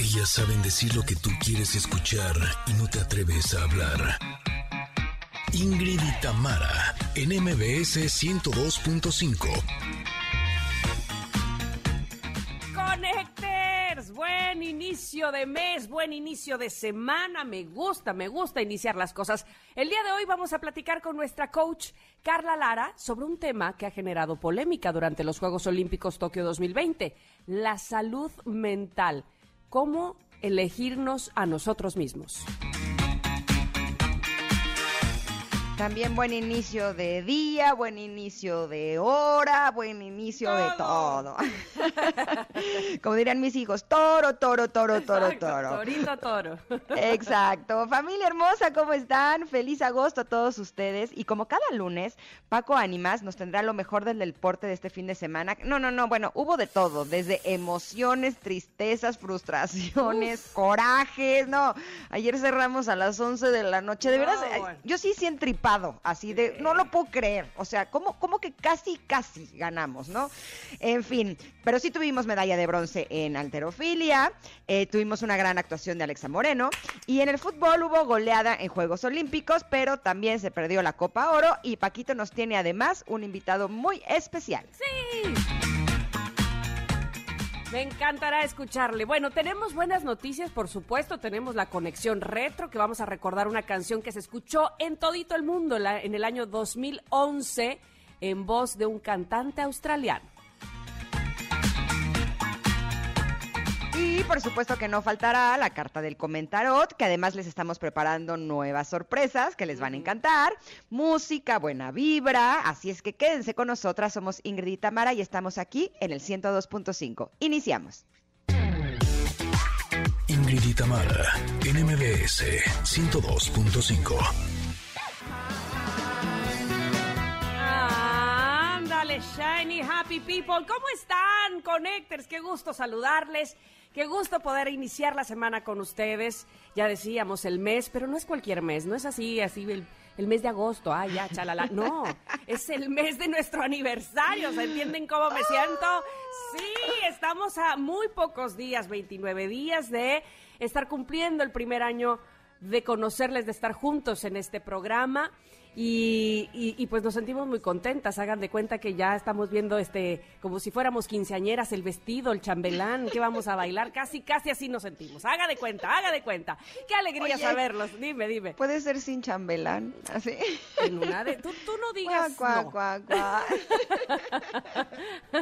Ellas saben decir lo que tú quieres escuchar y no te atreves a hablar. Ingrid y Tamara, en MBS 102.5. Connecters, buen inicio de mes, buen inicio de semana. Me gusta, me gusta iniciar las cosas. El día de hoy vamos a platicar con nuestra coach Carla Lara sobre un tema que ha generado polémica durante los Juegos Olímpicos Tokio 2020, la salud mental. ¿Cómo elegirnos a nosotros mismos? También buen inicio de día, buen inicio de hora, buen inicio de todo. Como dirían mis hijos, toro, toro, toro, toro, Exacto, toro. Torito toro. Exacto. Familia hermosa, ¿cómo están? Feliz agosto a todos ustedes. Y como cada lunes, Paco Ánimas nos tendrá lo mejor del deporte de este fin de semana. No, no, no, bueno, hubo de todo, desde emociones, tristezas, frustraciones, corajes. No, ayer cerramos a las 11 de la noche. De No, verdad, bueno. yo sí sí así de, no lo puedo creer. O sea, ¿cómo, cómo que casi, casi ganamos, no? En fin, pero sí tuvimos medalla de bronce en alterofilia, eh, tuvimos una gran actuación de Alexa Moreno y en el fútbol hubo goleada en Juegos Olímpicos, pero también se perdió la Copa Oro y Paquito nos tiene además un invitado muy especial. Sí. Me encantará escucharle. Bueno, tenemos buenas noticias, por supuesto. Tenemos la conexión retro, que vamos a recordar una canción que se escuchó en todito el mundo en el año 2011 en voz de un cantante australiano. Y por supuesto que no faltará la carta del comentarot, que además les estamos preparando nuevas sorpresas que les van a encantar. Música, buena vibra. Así es que quédense con nosotras. Somos Ingrid y Tamara y estamos aquí en el 102.5. Iniciamos. Ingrid y Tamara, en MBS 102.5. Ándale, shiny, happy people. ¿Cómo están, Connectors? Qué gusto saludarles. Qué gusto poder iniciar la semana con ustedes. Ya decíamos el mes, pero no es cualquier mes, no es así, así el, el mes de agosto. Ah, ya, chalala. No, es el mes de nuestro aniversario. ¿Se entienden cómo me siento? Sí, estamos a muy pocos días, 29 días de estar cumpliendo el primer año de conocerles, de estar juntos en este programa. Y, y- y, pues nos sentimos muy contentas. Hagan de cuenta que ya estamos viendo este, como si fuéramos quinceañeras, el vestido, el chambelán, que vamos a bailar. Casi, casi así nos sentimos. Haga de cuenta, haga de cuenta. Qué alegría Oye. saberlos. Dime, dime. Puede ser sin chambelán, así. En una de. Tú, tú no digas. Cuá, no. cuá, cuá, cuá.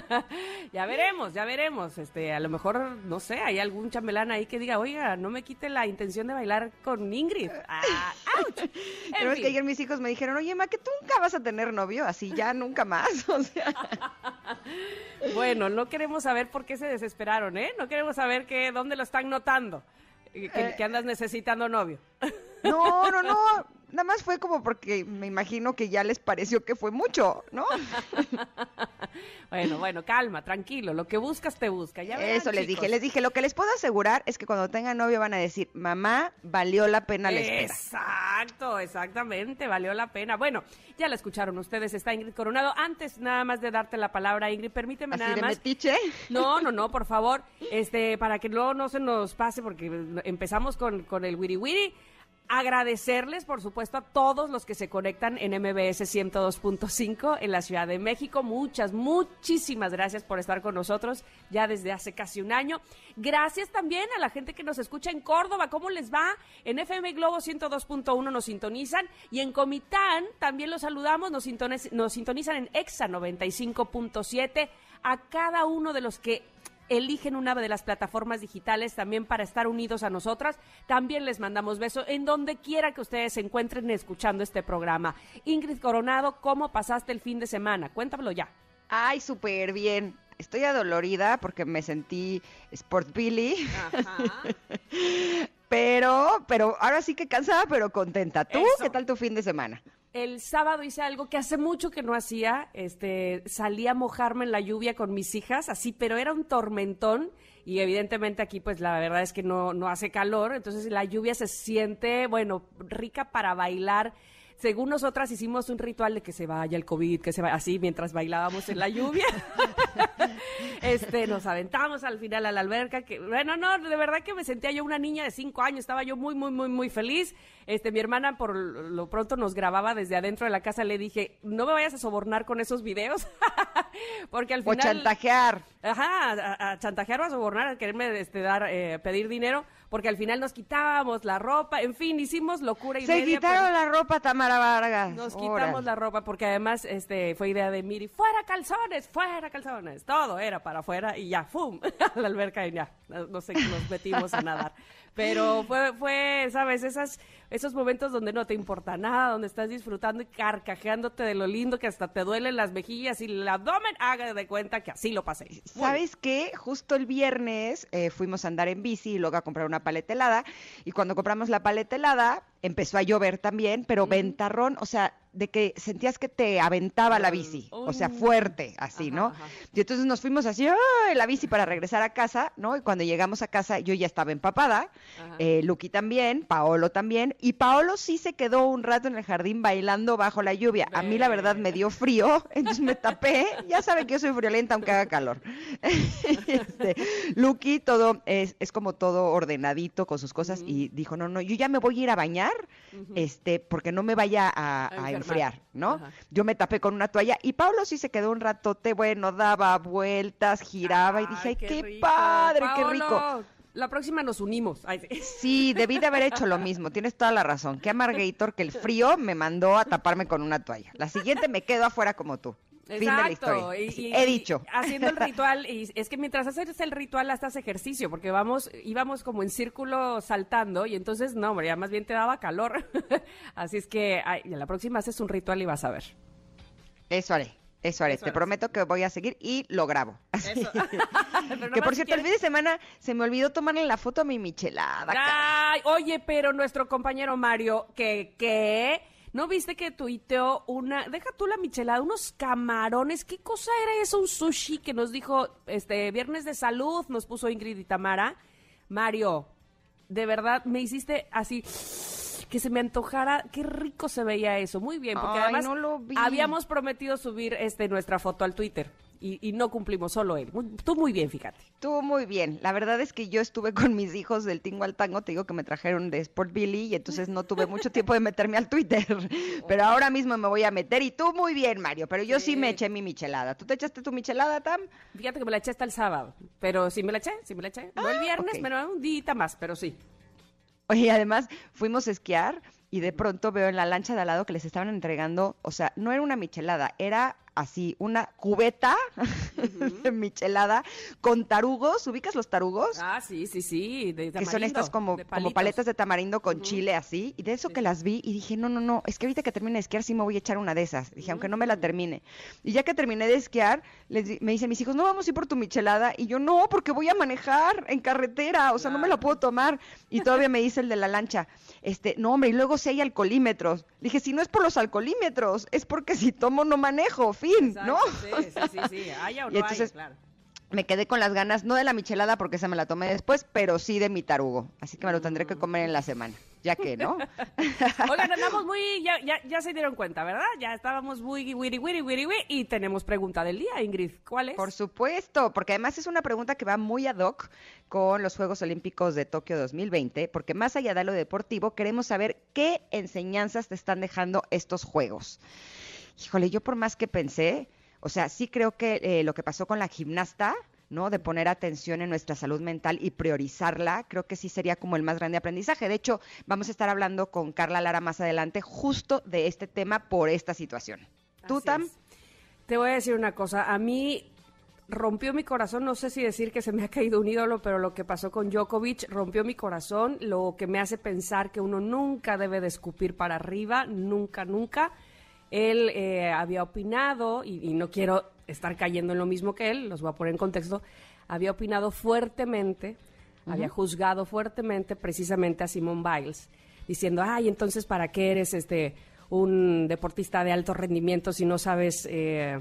ya veremos, ya veremos. Este, a lo mejor, no sé, hay algún chambelán ahí que diga, oiga, no me quite la intención de bailar con Ingrid. Ah, ¡ouch! En es que ayer mis hijos me dijeron, oye, ma, que tú nunca vas a tener novio, así ya nunca más. O sea, Bueno, no queremos saber por qué se desesperaron, ¿eh? No queremos saber que, dónde lo están notando. eh, Que, que andas necesitando novio. no, no, no. Nada más fue como porque me imagino que ya les pareció que fue mucho, ¿no? Bueno, bueno, calma, tranquilo. Lo que buscas te busca. Ya verán, Eso les chicos. dije, les dije, lo que les puedo asegurar es que cuando tengan novio van a decir, mamá, valió la pena la espera. Exacto, exactamente, valió la pena. Bueno, ya la escucharon ustedes, está Ingrid Coronado. Antes nada más de darte la palabra, Ingrid, permíteme Así nada de más. metiche. No, no, no, por favor, este, para que luego no se nos pase, porque empezamos con, con el wiri wiri. Agradecerles, por supuesto, a todos los que se conectan en MBS 102.5 en la Ciudad de México. Muchas, muchísimas gracias por estar con nosotros ya desde hace casi un año. Gracias también a la gente que nos escucha en Córdoba. ¿Cómo les va? En FM Globo 102.1 nos sintonizan y en Comitán también los saludamos. Nos, nos sintonizan en EXA 95.7. A cada uno de los que eligen una de las plataformas digitales también para estar unidos a nosotras. También les mandamos beso en donde quiera que ustedes se encuentren escuchando este programa. Ingrid Coronado, ¿cómo pasaste el fin de semana? Cuéntamelo ya. Ay, súper bien. Estoy adolorida porque me sentí Sport Billy, pero, pero ahora sí que cansada, pero contenta. ¿Tú Eso. qué tal tu fin de semana? El sábado hice algo que hace mucho que no hacía. Este, salí a mojarme en la lluvia con mis hijas, así, pero era un tormentón. Y evidentemente aquí, pues la verdad es que no, no hace calor. Entonces la lluvia se siente, bueno, rica para bailar según nosotras hicimos un ritual de que se vaya el COVID, que se vaya así mientras bailábamos en la lluvia. este, nos aventamos al final a la alberca, que bueno, no, de verdad que me sentía yo una niña de cinco años, estaba yo muy, muy, muy, muy feliz. Este, mi hermana por lo pronto nos grababa desde adentro de la casa, le dije, no me vayas a sobornar con esos videos, porque al final... O chantajear. Ajá, a, a chantajear o a sobornar, a quererme este, dar, eh, pedir dinero, porque al final nos quitábamos la ropa, en fin, hicimos locura y Se media, quitaron pues, la ropa, Tamara Vargas. Nos quitamos la ropa porque además este fue idea de Miri, fuera calzones, fuera calzones, todo era para afuera y ya, ¡fum! a la alberca y ya, no sé, nos metimos a nadar. Pero fue, fue, sabes, esas, esos momentos donde no te importa nada, donde estás disfrutando y carcajeándote de lo lindo que hasta te duelen las mejillas y el abdomen, haga de cuenta que así lo pasé. ¿Sabes qué? Justo el viernes eh, fuimos a andar en bici y luego a comprar una paleta helada. Y cuando compramos la paleta helada, empezó a llover también, pero ventarrón, o sea, de que sentías que te aventaba la bici, o sea, fuerte, así, Ajá, ¿no? ajá. Y entonces nos fuimos así, ¡ay! la bici para regresar a casa, ¿no? Y cuando llegamos a casa yo ya estaba empapada, eh, Luqui también, Paolo también, y Paolo sí se quedó un rato en el jardín bailando bajo la lluvia. A mí la verdad me dio frío, entonces me tapé, ya saben que yo soy friolenta aunque haga calor. este, Luqui todo es, es como todo ordenadito con sus cosas y dijo, no, no, yo ya me voy a ir a bañar, este, porque no me vaya a, A a enfermar. enfriar, ¿no? Ajá. Yo me tapé con una toalla y Pablo sí se quedó un ratote, bueno, daba vueltas, giraba y dije, ay, qué, rico. padre, qué rico. La próxima nos unimos. Ay, sí. Sí, debí de haber hecho lo mismo, tienes toda la razón. Qué amargator que el frío me mandó a taparme con una toalla. La siguiente me quedo afuera como tú. Fin de la Exacto, y- y- He y dicho. haciendo el ritual, y es que mientras haces el ritual hasta haces ejercicio, porque vamos, íbamos como en círculo saltando, y entonces, no, hombre, ya más bien te daba calor. Así es que ay, la próxima haces un ritual y vas a ver. Eso haré, eso haré. Eso Te prometo que voy a seguir y lo grabo. Eso. Que por cierto, el fin de semana se me olvidó tomarle la foto a mi michelada. Ay, oye, pero nuestro compañero Mario, que, que, ¿no viste que tuiteó una, deja tú la michelada, unos camarones, ¿qué cosa era eso? Un sushi que nos dijo, este, Viernes de Salud, nos puso Ingrid y Tamara. Mario, de verdad, me hiciste así, que se me antojara, qué rico se veía eso, muy bien, porque Ay, además no lo vi. habíamos prometido subir, este, nuestra foto al Twitter. Y, y no cumplimos, solo él. Tú muy bien, fíjate. Estuvo muy bien. La verdad es que yo estuve con mis hijos del Tingo al Tango, te digo que me trajeron de Sport Billy y entonces no tuve mucho tiempo de meterme al Twitter. Pero ahora mismo me voy a meter y tú muy bien, Mario. Pero yo sí, Sí. me eché mi michelada. ¿Tú te echaste tu michelada, Tam? Fíjate que me la eché hasta el sábado, pero sí me la eché, sí me la eché. No el viernes, ok. pero un día más, pero sí. Oye, además fuimos a esquiar y de pronto veo en la lancha de al lado que les estaban entregando, o sea, no era una michelada, era así, una cubeta de michelada con tarugos. ¿Ubicas los tarugos? Ah, sí, sí, sí, de que son estas como, como paletas de tamarindo con chile así, y de eso que las vi y dije, no, no, no, es que ahorita que termine de esquiar sí me voy a echar una de esas, dije, aunque no me Mm. la termine. Y ya que terminé de esquiar, les di- me dicen mis hijos, no vamos a ir por tu michelada, y yo, no, porque voy a manejar en carretera, o sea, no me la puedo tomar. Y todavía me dice el de la lancha, este, no, hombre, y luego si hay alcoholímetros. Dije, si no es por los alcoholímetros, es porque si tomo no manejo, fin, Exacto, ¿no? Sí, sí, sí, sí, haya o Y no entonces- haya, claro. me quedé con las ganas, no de la michelada porque esa me la tomé después, pero sí de mi tarugo. Así que me lo tendré que comer en la semana, ya que, ¿no? Oigan, andamos muy, ya, ya, ya se dieron cuenta, ¿verdad? Ya estábamos muy wiri, wiri, wiri, wiri, y tenemos pregunta del día, Ingrid. ¿Cuál es? Por supuesto, porque además es una pregunta que va muy ad hoc con los Juegos Olímpicos de Tokio 2020, porque más allá de lo deportivo, queremos saber qué enseñanzas te están dejando estos Juegos. Híjole, yo por más que pensé, o sea, sí creo que eh, lo que pasó con la gimnasta, ¿no? De poner atención en nuestra salud mental y priorizarla, creo que sí sería como el más grande aprendizaje. De hecho, vamos a estar hablando con Carla Lara más adelante justo de este tema por esta situación. ¿Tú, Así Tam? es. Te voy a decir una cosa, a mí rompió mi corazón, no sé si decir que se me ha caído un ídolo, pero lo que pasó con Djokovic rompió mi corazón, lo que me hace pensar que uno nunca debe de escupir para arriba, nunca, nunca. Él eh, había opinado, y, y no quiero estar cayendo en lo mismo que él, los voy a poner en contexto, había opinado fuertemente, había juzgado fuertemente precisamente a Simone Biles, diciendo, ay, entonces, ¿para qué eres este un deportista de alto rendimiento si no sabes eh,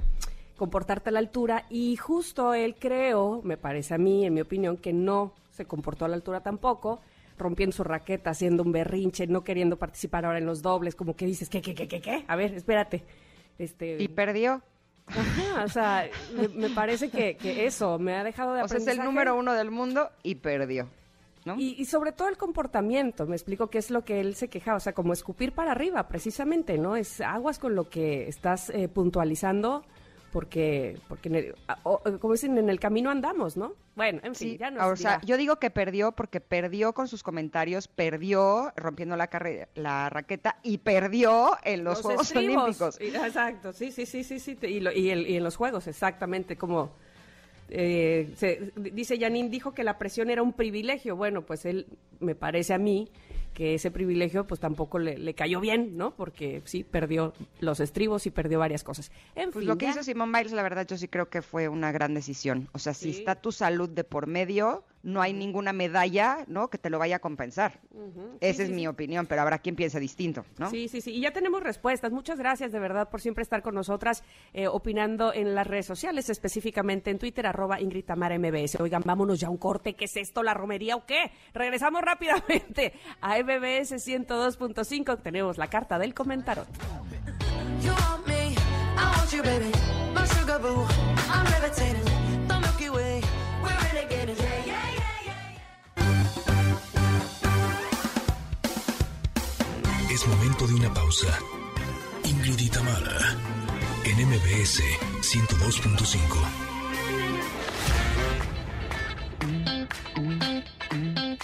comportarte a la altura? Y justo él creo, me parece a mí, en mi opinión, que no se comportó a la altura tampoco, rompiendo su raqueta, haciendo un berrinche, no queriendo participar ahora en los dobles, como que dices, ¿qué, qué, qué, qué, qué? A ver, espérate. Este... Y perdió. Ajá, o sea, me, parece que, que, eso me ha dejado de O sea, es el número uno del mundo y perdió. ¿no? Y, y, sobre todo el comportamiento, me explico qué es lo que él se quejaba, o sea, como escupir para arriba, precisamente, ¿no? Es aguas con lo que estás eh, puntualizando porque, porque o, como dicen, en el camino andamos, ¿no? Bueno, en fin, sí, ya nos O sea, yo digo que perdió porque perdió con sus comentarios, perdió rompiendo la, la raqueta y perdió en los, los Juegos estribos. Olímpicos. Exacto, sí, sí, sí, sí, sí. Y, lo, y, el, y en los Juegos, exactamente, como... Eh, se, dice Janine, dijo que la presión era un privilegio. Bueno, pues él, me parece a mí, que ese privilegio pues tampoco le, le, cayó bien, ¿no? Porque sí, perdió los estribos y perdió varias cosas. En pues fin, lo que ya. hizo Simón Biles, la verdad, yo sí creo que fue una gran decisión. O sea, si está tu salud de por medio, no hay ninguna medalla, ¿no? Que te lo vaya a compensar. Uh -huh. Esa sí, es sí, mi opinión, pero habrá quien piense distinto, ¿no? Sí, sí, sí. Y ya tenemos respuestas. Muchas gracias, de verdad, por siempre estar con nosotras, eh, opinando en las redes sociales, específicamente en Twitter, arroba Ingrid Tamara MBS. Oigan, vámonos ya a un corte. ¿Qué es esto, la romería o qué? Regresamos rápidamente a MBS 102.5. Tenemos la carta del comentarot. You want me, I want you, baby. My sugar boo, I'm levitating. Momento de una pausa. Ingrid y Tamara, en MBS 102.5.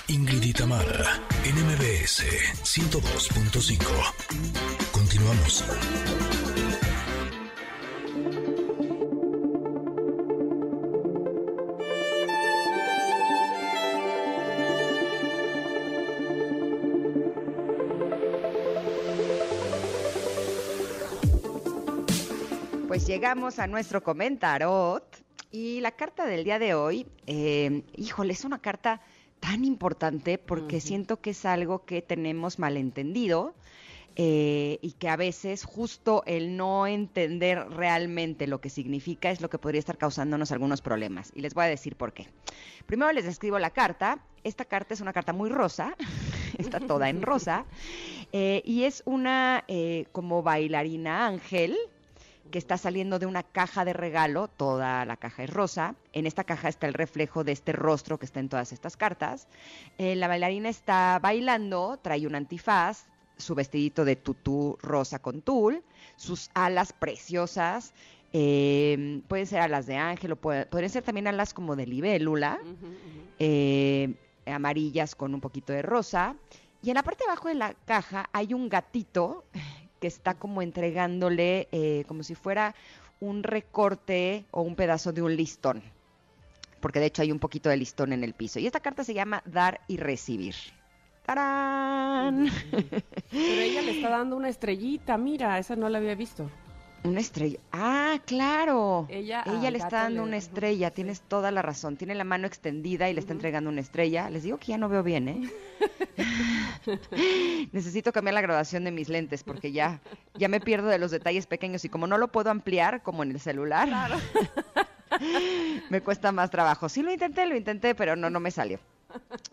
Ingrid y Tamara, en MBS 102.5. Continuamos. Pues llegamos a nuestro comentarot y la carta del día de hoy, eh, híjole, es una carta tan importante porque uh -huh. siento que es algo que tenemos malentendido eh, y que a veces justo el no entender realmente lo que significa es lo que podría estar causándonos algunos problemas. Y les voy a decir por qué. Primero les describo la carta. Esta carta es una carta muy rosa, está toda en rosa, eh, y es una eh, como bailarina ángel que está saliendo de una caja de regalo, toda la caja es rosa, en esta caja está el reflejo de este rostro que está en todas estas cartas. Eh, la bailarina está bailando, trae un antifaz, su vestidito de tutú rosa con tul, sus alas preciosas, eh, pueden ser alas de ángel o puede, podrían ser también alas como de libélula, uh -huh, uh -huh. Eh, amarillas con un poquito de rosa. Y en la parte de abajo de la caja hay un gatito que está como entregándole eh, como si fuera un recorte o un pedazo de un listón. Porque de hecho hay un poquito de listón en el piso. Y esta carta se llama Dar y Recibir. ¡Tarán! Pero ella le está dando una estrellita, mira, esa no la había visto. Una estrella. Ah, claro. Ella, Ella le está dando le... una estrella, tienes toda la razón. Tiene la mano extendida y le está uh -huh. entregando una estrella. Les digo que ya no veo bien, ¿eh? Necesito cambiar la graduación de mis lentes porque ya, ya me pierdo de los detalles pequeños y como no lo puedo ampliar como en el celular, claro. me cuesta más trabajo. Sí lo intenté, lo intenté, pero no, no me salió.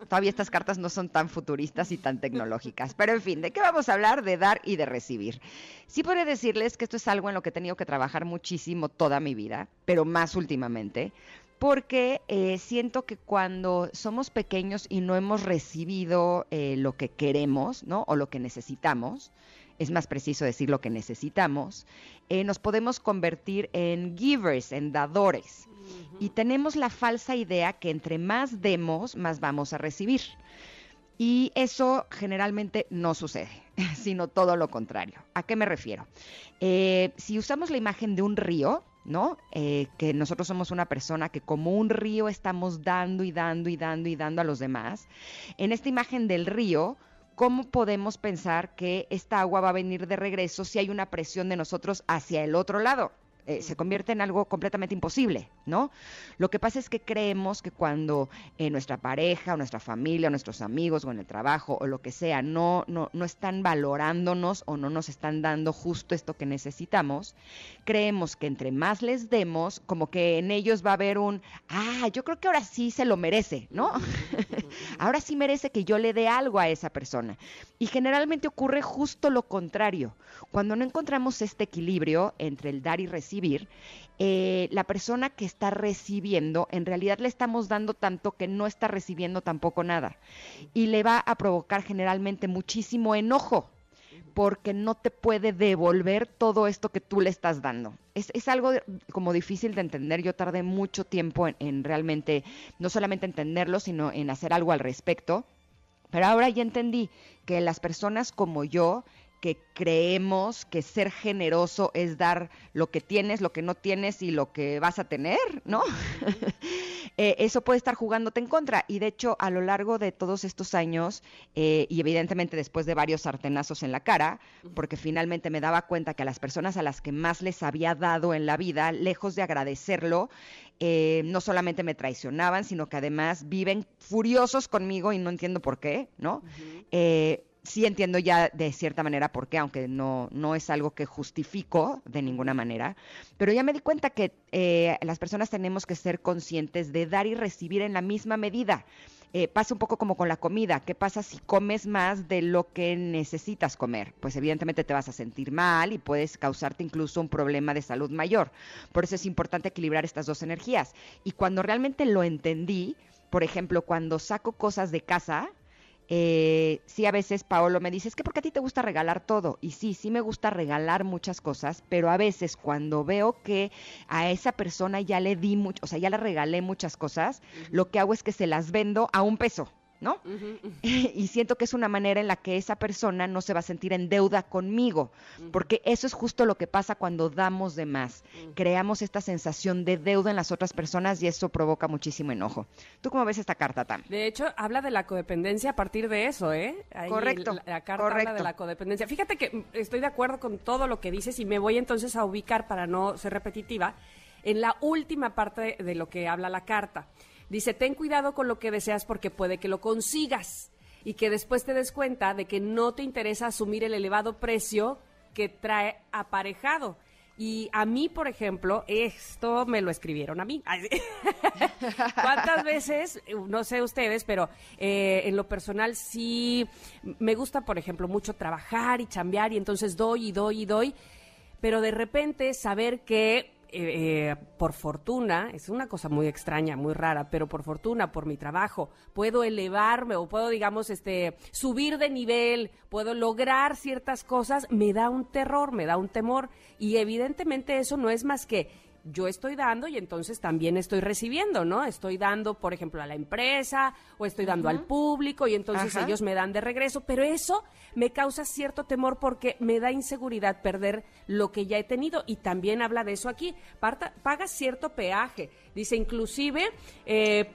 Todavía estas cartas no son tan futuristas y tan tecnológicas. Pero en fin, ¿de qué vamos a hablar? De dar y de recibir. Sí podría decirles que esto es algo en lo que he tenido que trabajar muchísimo toda mi vida, pero más últimamente, porque eh, siento que cuando somos pequeños y no hemos recibido eh, lo que queremos, ¿no? O lo que necesitamos, es más preciso decir lo que necesitamos, eh, nos podemos convertir en givers, en dadores. Y tenemos la falsa idea que entre más demos, más vamos a recibir. Y eso generalmente no sucede, sino todo lo contrario. ¿A qué me refiero? Eh, si usamos la imagen de un río, ¿no? Eh, que nosotros somos una persona que como un río estamos dando y dando y dando y dando a los demás, en esta imagen del río, ¿cómo podemos pensar que esta agua va a venir de regreso si hay una presión de nosotros hacia el otro lado? Eh, se convierte en algo completamente imposible, ¿no? Lo que pasa es que creemos que cuando eh, nuestra pareja o nuestra familia o nuestros amigos o en el trabajo o lo que sea no, no, no están valorándonos o no nos están dando justo esto que necesitamos, creemos que entre más les demos, como que en ellos va a haber un, ah, yo creo que ahora sí se lo merece, ¿no? ahora sí merece que yo le dé algo a esa persona. Y generalmente ocurre justo lo contrario. Cuando no encontramos este equilibrio entre el dar y recibir, eh, la persona que está recibiendo, en realidad le estamos dando tanto que no está recibiendo tampoco nada. Y le va a provocar generalmente muchísimo enojo porque no te puede devolver todo esto que tú le estás dando. Es, algo como difícil de entender. Yo tardé mucho tiempo en, realmente, no solamente entenderlo, sino en hacer algo al respecto. Pero ahora ya entendí que las personas como yo que creemos que ser generoso es dar lo que tienes, lo que no tienes y lo que vas a tener, ¿no? Eh, eso puede estar jugándote en contra. Y de hecho, a lo largo de todos estos años, eh, y evidentemente después de varios sartenazos en la cara, porque finalmente me daba cuenta que a las personas a las que más les había dado en la vida, lejos de agradecerlo, eh, no solamente me traicionaban, sino que además viven furiosos conmigo y no entiendo por qué, ¿no? Sí entiendo ya de cierta manera por qué, aunque no, no es algo que justifico de ninguna manera, pero ya me di cuenta que eh, las personas tenemos que ser conscientes de dar y recibir en la misma medida. Eh, pasa un poco como con la comida. ¿Qué pasa si comes más de lo que necesitas comer? Pues evidentemente te vas a sentir mal y puedes causarte incluso un problema de salud mayor. Por eso es importante equilibrar estas dos energías. Y cuando realmente lo entendí, por ejemplo, cuando saco cosas de casa, eh, sí a veces Paolo me dice, es que porque a ti te gusta regalar todo. Y sí, sí me gusta regalar muchas cosas, pero a veces cuando veo que a esa persona ya le di mucho, o sea, ya le regalé muchas cosas, lo que hago es que se las vendo a un peso. ¿No? y siento que es una manera en la que esa persona no se va a sentir en deuda conmigo, porque eso es justo lo que pasa cuando damos de más. Creamos esta sensación de deuda en las otras personas y eso provoca muchísimo enojo. ¿Tú cómo ves esta carta, Tam? De hecho, habla de la codependencia a partir de eso, ¿eh? correcto. La, carta habla de la codependencia. Fíjate que estoy de acuerdo con todo lo que dices y me voy entonces a ubicar para no ser repetitiva en la última parte de lo que habla la carta. Dice, ten cuidado con lo que deseas porque puede que lo consigas y que después te des cuenta de que no te interesa asumir el elevado precio que trae aparejado. Y a mí, por ejemplo, esto me lo escribieron a mí. ¿Cuántas veces, no sé ustedes, pero eh, en lo personal sí me gusta, por ejemplo, mucho trabajar y chambear y entonces doy y doy y doy, pero de repente saber que eh, por fortuna, es una cosa muy extraña, muy rara, pero por fortuna, por mi trabajo, puedo elevarme o puedo, digamos, este, subir de nivel, puedo lograr ciertas cosas, me da un terror, me da un temor. Y evidentemente eso no es más que yo estoy dando y entonces también estoy recibiendo, ¿no? Estoy dando, por ejemplo, a la empresa o estoy dando al público y entonces ellos me dan de regreso, pero eso me causa cierto temor porque me da inseguridad perder lo que ya he tenido y también habla de eso aquí. paga cierto peaje, dice inclusive, eh,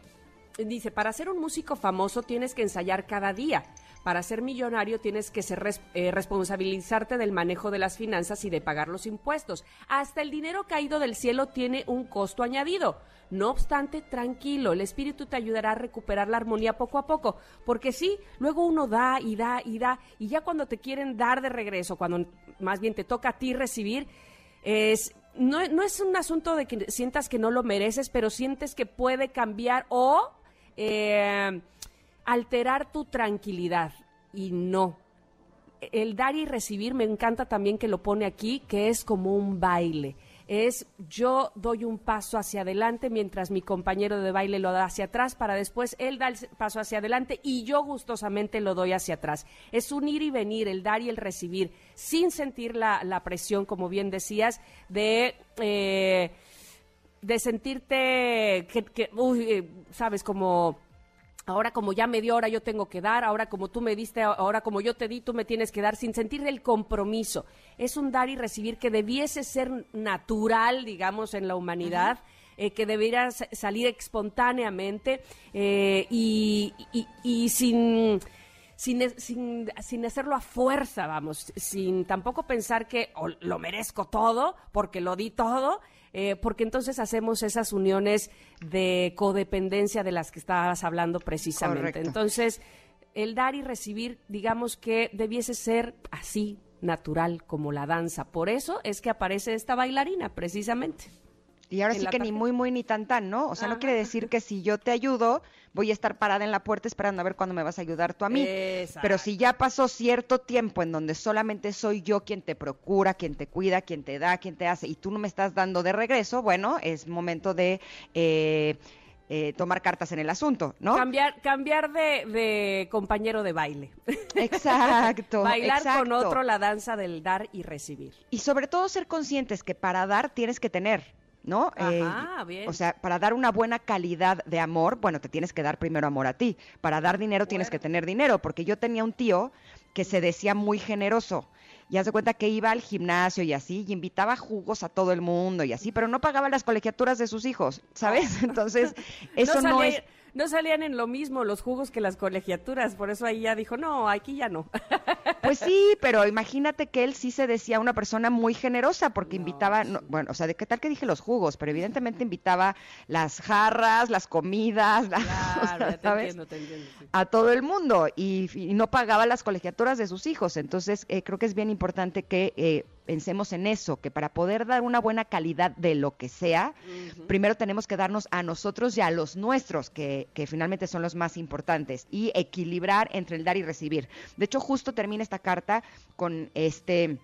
dice, para ser un músico famoso tienes que ensayar cada día para ser millonario tienes que ser, eh, responsabilizarte del manejo de las finanzas y de pagar los impuestos. Hasta el dinero caído del cielo tiene un costo añadido. No obstante, tranquilo, el espíritu te ayudará a recuperar la armonía poco a poco, porque sí, luego uno da y da y da, y ya cuando te quieren dar de regreso, cuando más bien te toca a ti recibir, es, no, no es un asunto de que sientas que no lo mereces, pero sientes que puede cambiar o... Eh, alterar tu tranquilidad. Y no. El dar y recibir me encanta también que lo pone aquí, que es como un baile. Es yo doy un paso hacia adelante mientras mi compañero de baile lo da hacia atrás para después él da el paso hacia adelante y yo gustosamente lo doy hacia atrás. Es un ir y venir, el dar y el recibir, sin sentir la, presión, como bien decías, de... Eh, de sentirte que, que uy, eh, sabes, como ahora como ya me dio, ahora yo tengo que dar, ahora como tú me diste, ahora como yo te di, tú me tienes que dar, sin sentir el compromiso. Es un dar y recibir que debiese ser natural, digamos, en la humanidad. Eh, que debiera salir espontáneamente eh, y, sin sin, sin, sin hacerlo a fuerza, vamos, sin tampoco pensar que lo merezco todo, porque lo di todo, eh, porque entonces hacemos esas uniones de codependencia de las que estabas hablando precisamente. Entonces, el dar y recibir, digamos que debiese ser así, natural como la danza. Por eso es que aparece esta bailarina, precisamente. Y ahora sí que ni muy, muy, ni tan, tan, ¿no? O sea, no quiere decir que si yo te ayudo, voy a estar parada en la puerta esperando a ver cuándo me vas a ayudar tú a mí. Pero si ya pasó cierto tiempo en donde solamente soy yo quien te procura, quien te cuida, quien te da, quien te hace, y tú no me estás dando de regreso, bueno, es momento de... Eh, eh, tomar cartas en el asunto, ¿no? Cambiar, cambiar de, compañero de baile. Exacto. Bailar con otro la danza del dar y recibir. Y sobre todo ser conscientes que para dar tienes que tener. ¿No? Ajá, eh, bien. O sea, para dar una buena calidad de amor, bueno, te tienes que dar primero amor a ti. Para dar dinero tienes que tener dinero, porque yo tenía un tío que se decía muy generoso. Y hace cuenta que iba al gimnasio y así, y invitaba jugos a todo el mundo y así, pero no pagaba las colegiaturas de sus hijos, ¿sabes? Entonces, eso no es no salían en lo mismo los jugos que las colegiaturas, por eso ahí ya dijo, no, aquí ya no. Pues sí, pero imagínate que él sí se decía una persona muy generosa porque invitaba, bueno, o sea, de qué tal que dije los jugos, pero evidentemente invitaba las jarras, las comidas, a todo el mundo y, no pagaba las colegiaturas de sus hijos. Entonces, eh, creo que es bien importante que eh, pensemos en eso, que para poder dar una buena calidad de lo que sea, primero tenemos que darnos a nosotros y a los nuestros, que, que, finalmente son los más importantes, y equilibrar entre el dar y recibir. De hecho, justo termina esta carta con este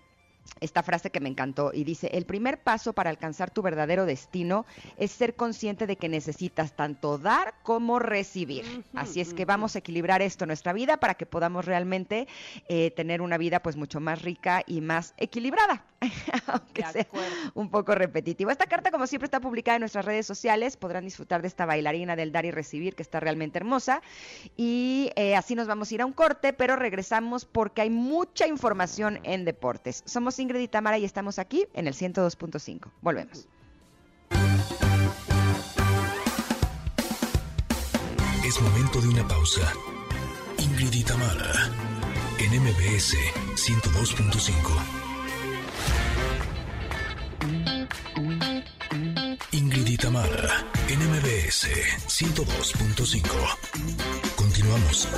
esta frase que me encantó y dice, el primer paso para alcanzar tu verdadero destino es ser consciente de que necesitas tanto dar como recibir. Así es que vamos a equilibrar esto en nuestra vida para que podamos realmente eh, tener una vida pues mucho más rica y más equilibrada, aunque sea un poco repetitivo. Esta carta como siempre está publicada en nuestras redes sociales, podrán disfrutar de esta bailarina del dar y recibir que está realmente hermosa y eh, así nos vamos a ir a un corte, pero regresamos porque hay mucha información en deportes. Somos Ingrid y Tamara y estamos aquí en el 102.5. Volvemos. Es momento de una pausa. Ingrid y Tamara en MBS 102.5. Ingrid y Tamara en MBS 102.5. Continuamos.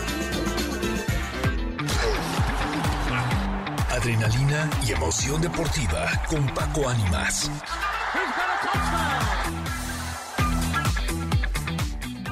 adrenalina y emoción deportiva con Paco Ánimas.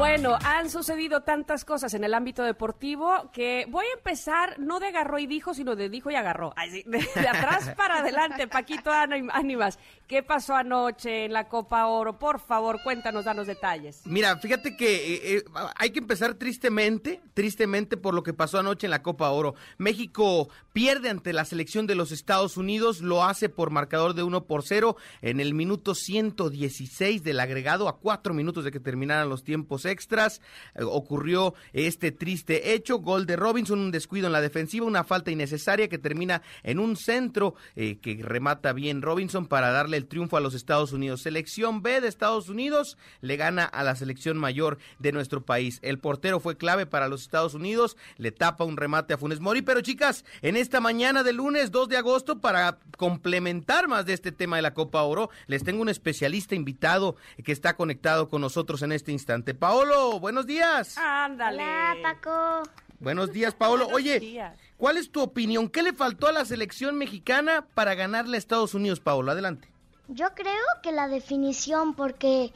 Bueno, han sucedido tantas cosas en el ámbito deportivo que voy a empezar no de agarró y dijo, sino de dijo y agarró. de, atrás para adelante, Paquito Ánimas. ¿Qué pasó anoche en la Copa Oro? Por favor, cuéntanos, danos detalles. Mira, fíjate que eh, eh, hay que empezar tristemente, tristemente por lo que pasó anoche en la Copa Oro. México pierde ante la selección de los Estados Unidos, lo hace por marcador de 1 por 0 en el minuto 116 del agregado a cuatro minutos de que terminaran los tiempos extras. Eh, ocurrió este triste hecho, gol de Robinson, un descuido en la defensiva, una falta innecesaria que termina en un centro eh, que remata bien Robinson para darle el triunfo a los Estados Unidos. Selección B de Estados Unidos le gana a la selección mayor de nuestro país. El portero fue clave para los Estados Unidos, le tapa un remate a Funes Mori, pero chicas, en esta mañana de lunes 2 de agosto, para complementar más de este tema de la Copa Oro, les tengo un especialista invitado que está conectado con nosotros en este instante. Paolo, buenos días. Ándale. Hola, Paco. Buenos días, Paolo. Oye, ¿cuál es tu opinión? ¿Qué le faltó a la selección mexicana para ganarle a Estados Unidos, Paolo? Adelante. Yo creo que la definición, porque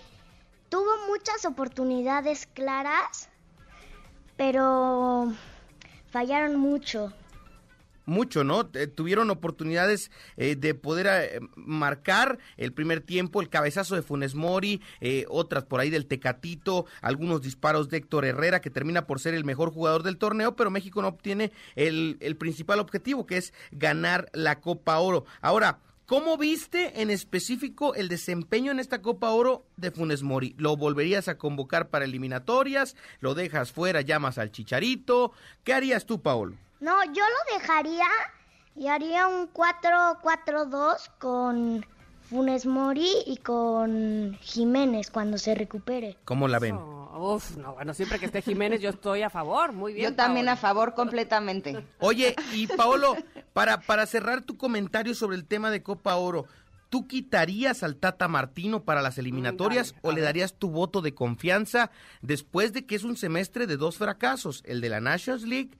tuvo muchas oportunidades claras, pero fallaron mucho mucho, ¿no? tuvieron oportunidades eh, de poder eh, marcar el primer tiempo, el cabezazo de Funes Mori, eh, otras por ahí del Tecatito, algunos disparos de Héctor Herrera, que termina por ser el mejor jugador del torneo, pero México no obtiene el, el principal objetivo, que es ganar la Copa Oro. Ahora, ¿Cómo viste en específico el desempeño en esta Copa Oro de Funes Mori? ¿Lo volverías a convocar para eliminatorias? ¿Lo dejas fuera, llamas al Chicharito? ¿Qué harías tú, Paolo? No, yo lo dejaría y haría un 4-4-2 con Funes Mori y con Jiménez cuando se recupere. ¿Cómo la ven? Uf, no, bueno, siempre que esté Jiménez yo estoy a favor, muy bien. Yo también a favor completamente. Oye, y Paolo, para, para cerrar tu comentario sobre el tema de Copa Oro, ¿tú quitarías al Tata Martino para las eliminatorias dale, o le darías tu voto de confianza después de que es un semestre de dos fracasos, el de la Nations League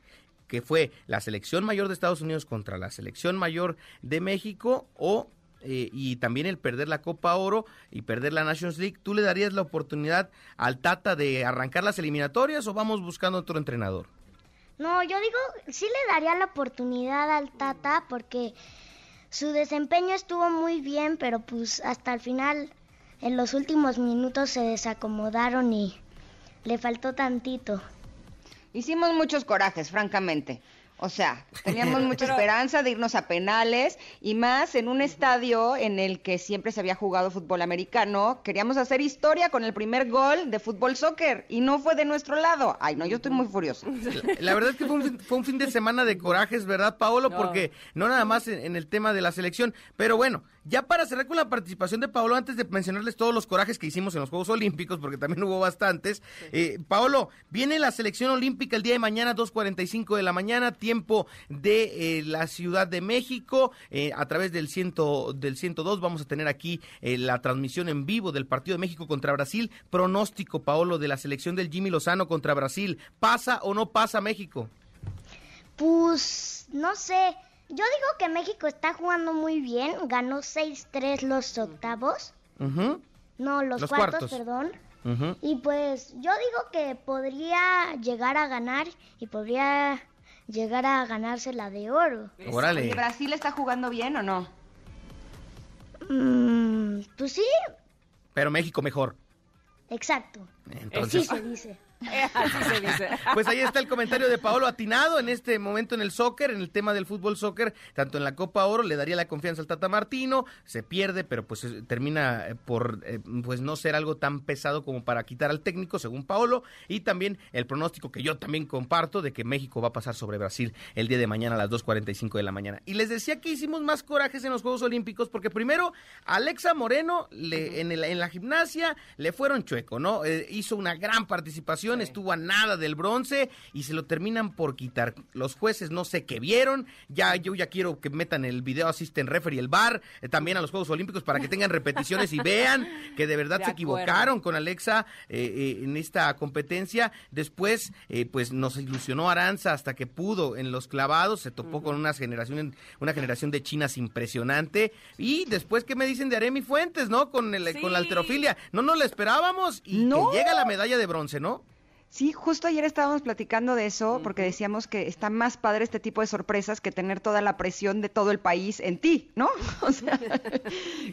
que fue la selección mayor de Estados Unidos contra la selección mayor de México o eh, y también el perder la Copa Oro y perder la Nations League, ¿tú le darías la oportunidad al Tata de arrancar las eliminatorias o vamos buscando otro entrenador? No, yo digo, sí le daría la oportunidad al Tata porque su desempeño estuvo muy bien, pero pues hasta el final, en los últimos minutos se desacomodaron y le faltó tantito. Hicimos muchos corajes, francamente. O sea, teníamos mucha esperanza de irnos a penales y más en un estadio en el que siempre se había jugado fútbol americano. Queríamos hacer historia con el primer gol de fútbol soccer y no fue de nuestro lado. Ay, no, yo estoy muy furiosa. La, la verdad es que fue un, fin- fue un fin de semana de corajes, ¿verdad, Paolo? No. Porque no nada más en, en el tema de la selección. Pero bueno, ya para cerrar con la participación de Paolo, antes de mencionarles todos los corajes que hicimos en los Juegos Olímpicos, porque también hubo bastantes. Eh, Paolo, viene la selección olímpica el día de mañana, 2.45 de la mañana, tiempo de eh, la Ciudad de México. Eh, a través del, ciento, del 102 vamos a tener aquí eh, la transmisión en vivo del partido de México contra Brasil. Pronóstico, Paolo, de la selección del Jimmy Lozano contra Brasil. ¿Pasa o no pasa México? Pues no sé, yo digo que México está jugando muy bien, ganó 6-3 los octavos, no, los, Los cuartos, cuartos. perdón. Y pues yo digo que podría llegar a ganar y podría llegar a ganarse la de oro. Órale. ¿Brasil está jugando bien o no? Mm, pues sí, Pero México mejor. exacto. Entonces, Sí se dice. Así se dice. pues ahí está el comentario de Paolo Atinado en este momento en el soccer, en el tema del fútbol soccer, tanto en la Copa Oro, le daría la confianza al Tata Martino, se pierde, pero pues eh, termina eh, por eh, pues no ser algo tan pesado como para quitar al técnico, según Paolo, y también el pronóstico que yo también comparto de que México va a pasar sobre Brasil el día de mañana a las 2.45 de la mañana. Y les decía que hicimos más corajes en los Juegos Olímpicos, porque primero Alexa Moreno le, en, el- en la gimnasia le fueron chueco, ¿no? Eh, hizo una gran participación, estuvo a nada del bronce y se lo terminan por quitar. Los jueces no sé qué vieron, ya yo ya quiero que metan el video assistant referee el bar eh, también a los Juegos Olímpicos para que tengan repeticiones y vean que de verdad De se acuerdo. equivocaron con Alexa eh, eh, en esta competencia. Después, eh, pues nos ilusionó Aranza hasta que pudo en los clavados, se topó con una generación, una generación de chinas impresionante. Y después, ¿qué me dicen de Aremi Fuentes, no? Con, el, Sí. con la alterofilia. No nos la esperábamos y No. que llega la medalla de bronce, ¿no? Sí, justo ayer estábamos platicando de eso porque decíamos que está más padre este tipo de sorpresas que tener toda la presión de todo el país en ti, ¿no? O sea,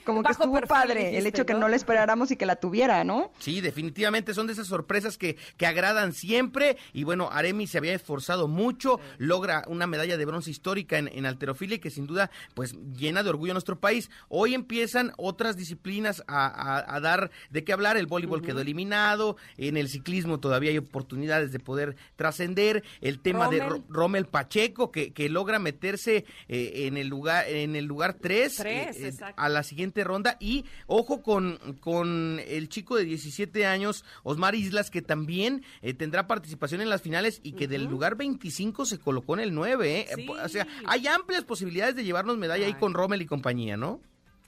como que Bajo estuvo padre el hecho que ¿no? no la esperáramos y que la tuviera, ¿no? Sí, definitivamente son de esas sorpresas que, que agradan siempre. Y bueno, Aremi se había esforzado mucho, logra una medalla de bronce histórica en, en alterofilia y que sin duda pues llena de orgullo a nuestro país. Hoy empiezan otras disciplinas a, a- a dar de qué hablar. El voleibol quedó eliminado, en el ciclismo todavía hay oportunidades de poder trascender. El tema de Rommel. Ro- Rommel Pacheco que, que logra meterse eh, en el lugar en el lugar 3 Tres, exacto. a la siguiente ronda y ojo con, con el chico de 17 años, Osmar Islas, que también eh, tendrá participación en las finales y que del lugar 25 se colocó en el 9. ¿eh? Sí. O sea, hay amplias posibilidades de llevarnos medalla ahí con Rommel y compañía, ¿no?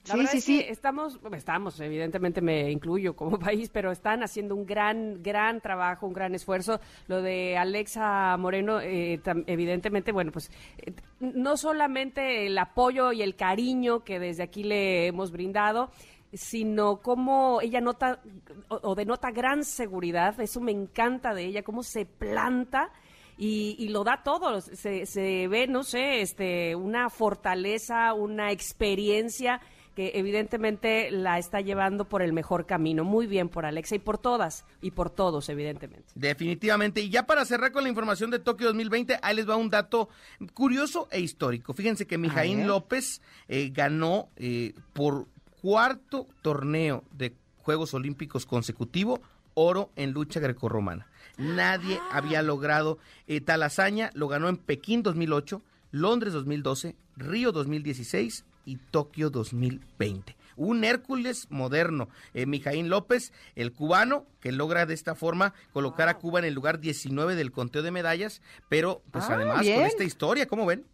La Sí, verdad sí, es sí. que estamos, estamos, evidentemente me incluyo como país, pero están haciendo un gran, gran trabajo, un gran esfuerzo. Lo de Alexa Moreno, eh, tam- evidentemente, bueno, pues eh, no solamente el apoyo y el cariño que desde aquí le hemos brindado, sino cómo ella nota o, o denota gran seguridad, eso me encanta de ella, cómo se planta y, y lo da todo. Se, se ve, no sé, este, una fortaleza, una experiencia que evidentemente la está llevando por el mejor camino. Muy bien por Alexa y por todas y por todos, evidentemente. Definitivamente. Y ya para cerrar con la información de Tokio 2020, ahí les va un dato curioso e histórico. Fíjense que Mijaín. López eh, ganó eh, por cuarto torneo de Juegos Olímpicos consecutivo oro en lucha grecorromana. Nadie había logrado eh, tal hazaña. Lo ganó en Pekín 2008, Londres 2012, Río 2016 y Tokio 2020. un Hércules moderno. Eh, Mijaín López, el cubano, que logra de esta forma colocar a Cuba en el lugar 19 del conteo de medallas, pero pues Ah, además bien. con esta historia, ¿cómo ven?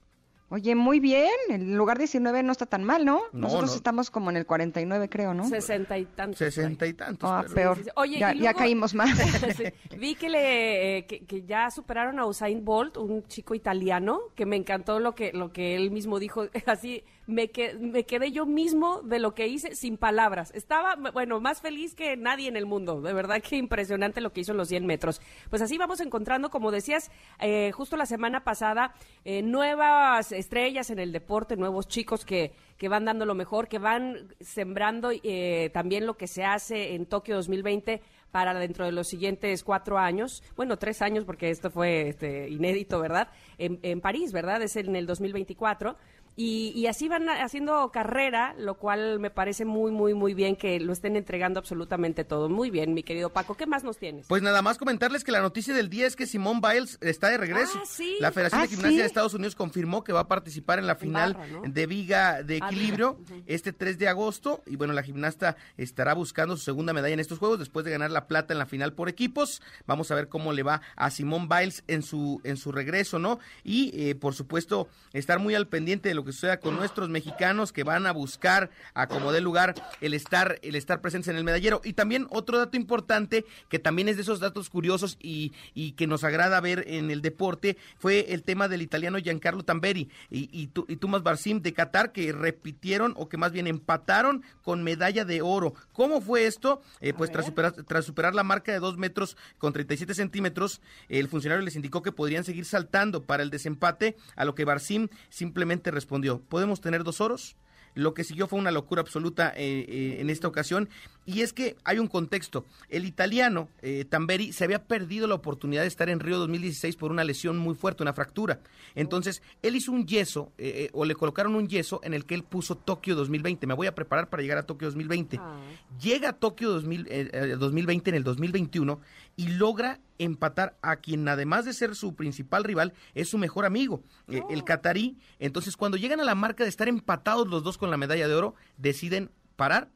Oye, muy bien. El lugar 19 no está tan mal, ¿no? No, Nosotros no. estamos como en el 49, creo, ¿no? Sesenta y tantos. Sesenta y tantos. Ah, pero- peor. Oye, ya, y ya luego- caímos más. Sí. Vi que le eh, que, que ya superaron a Usain Bolt, un chico italiano, que me encantó lo que lo que él mismo dijo, así me, que- me quedé yo mismo de lo que hice sin palabras. Estaba, bueno, más feliz que nadie en el mundo. De verdad que impresionante lo que hizo en los 100 metros. Pues así vamos encontrando, como decías, eh, justo la semana pasada, eh, nuevas estrellas en el deporte, nuevos chicos que, que van dando lo mejor, que van sembrando eh, también lo que se hace en Tokio 2020 para dentro de los siguientes cuatro años, bueno, tres años porque esto fue este, inédito, ¿verdad? En, en París, ¿verdad? Es en el 2024. Y, y así van haciendo carrera, lo cual me parece muy, muy, muy bien que lo estén entregando absolutamente todo. Muy bien, mi querido Paco. ¿Qué más nos tienes? Pues nada más comentarles que la noticia del día es que Simón Biles está de regreso. Ah, sí. La Federación Ah, de Gimnasia ¿sí? de Estados Unidos confirmó que va a participar en la final barra, ¿no? de Viga de Ah, Equilibrio este 3 de agosto. Y bueno, la gimnasta estará buscando su segunda medalla en estos Juegos después de ganar la plata en la final por equipos. Vamos a ver cómo le va a Simón Biles en su, en su regreso, ¿no? Y eh, por supuesto, estar muy al pendiente de lo que suceda con nuestros mexicanos que van a buscar a como dé lugar el estar, el estar presentes en el medallero. Y también otro dato importante, que también es de esos datos curiosos y, y que nos agrada ver en el deporte, fue el tema del italiano Giancarlo Tamberi y, y, y Tumas Barsim de Qatar, que repitieron o que más bien empataron con medalla de oro. ¿Cómo fue esto? Eh, pues tras superar, tras superar la marca de 2 metros con 37 centímetros, el funcionario les indicó que podrían seguir saltando para el desempate, a lo que Barsim simplemente respondió, ¿podemos tener dos oros? Lo que siguió fue una locura absoluta eh, eh, en esta ocasión. Y es que hay un contexto. El italiano, eh, Tamberi, se había perdido la oportunidad de estar en Río 2016 por una lesión muy fuerte, una fractura. Entonces, él hizo un yeso, eh, eh, o le colocaron un yeso en el que él puso Tokio 2020. Me voy a preparar para llegar a Tokio 2020. Ah. Llega a Tokio 2000, eh, eh, 2020 en el 2021 y logra empatar a quien además de ser su principal rival es su mejor amigo, eh, el catarí. Entonces cuando llegan a la marca de estar empatados los dos con la medalla de oro, deciden parar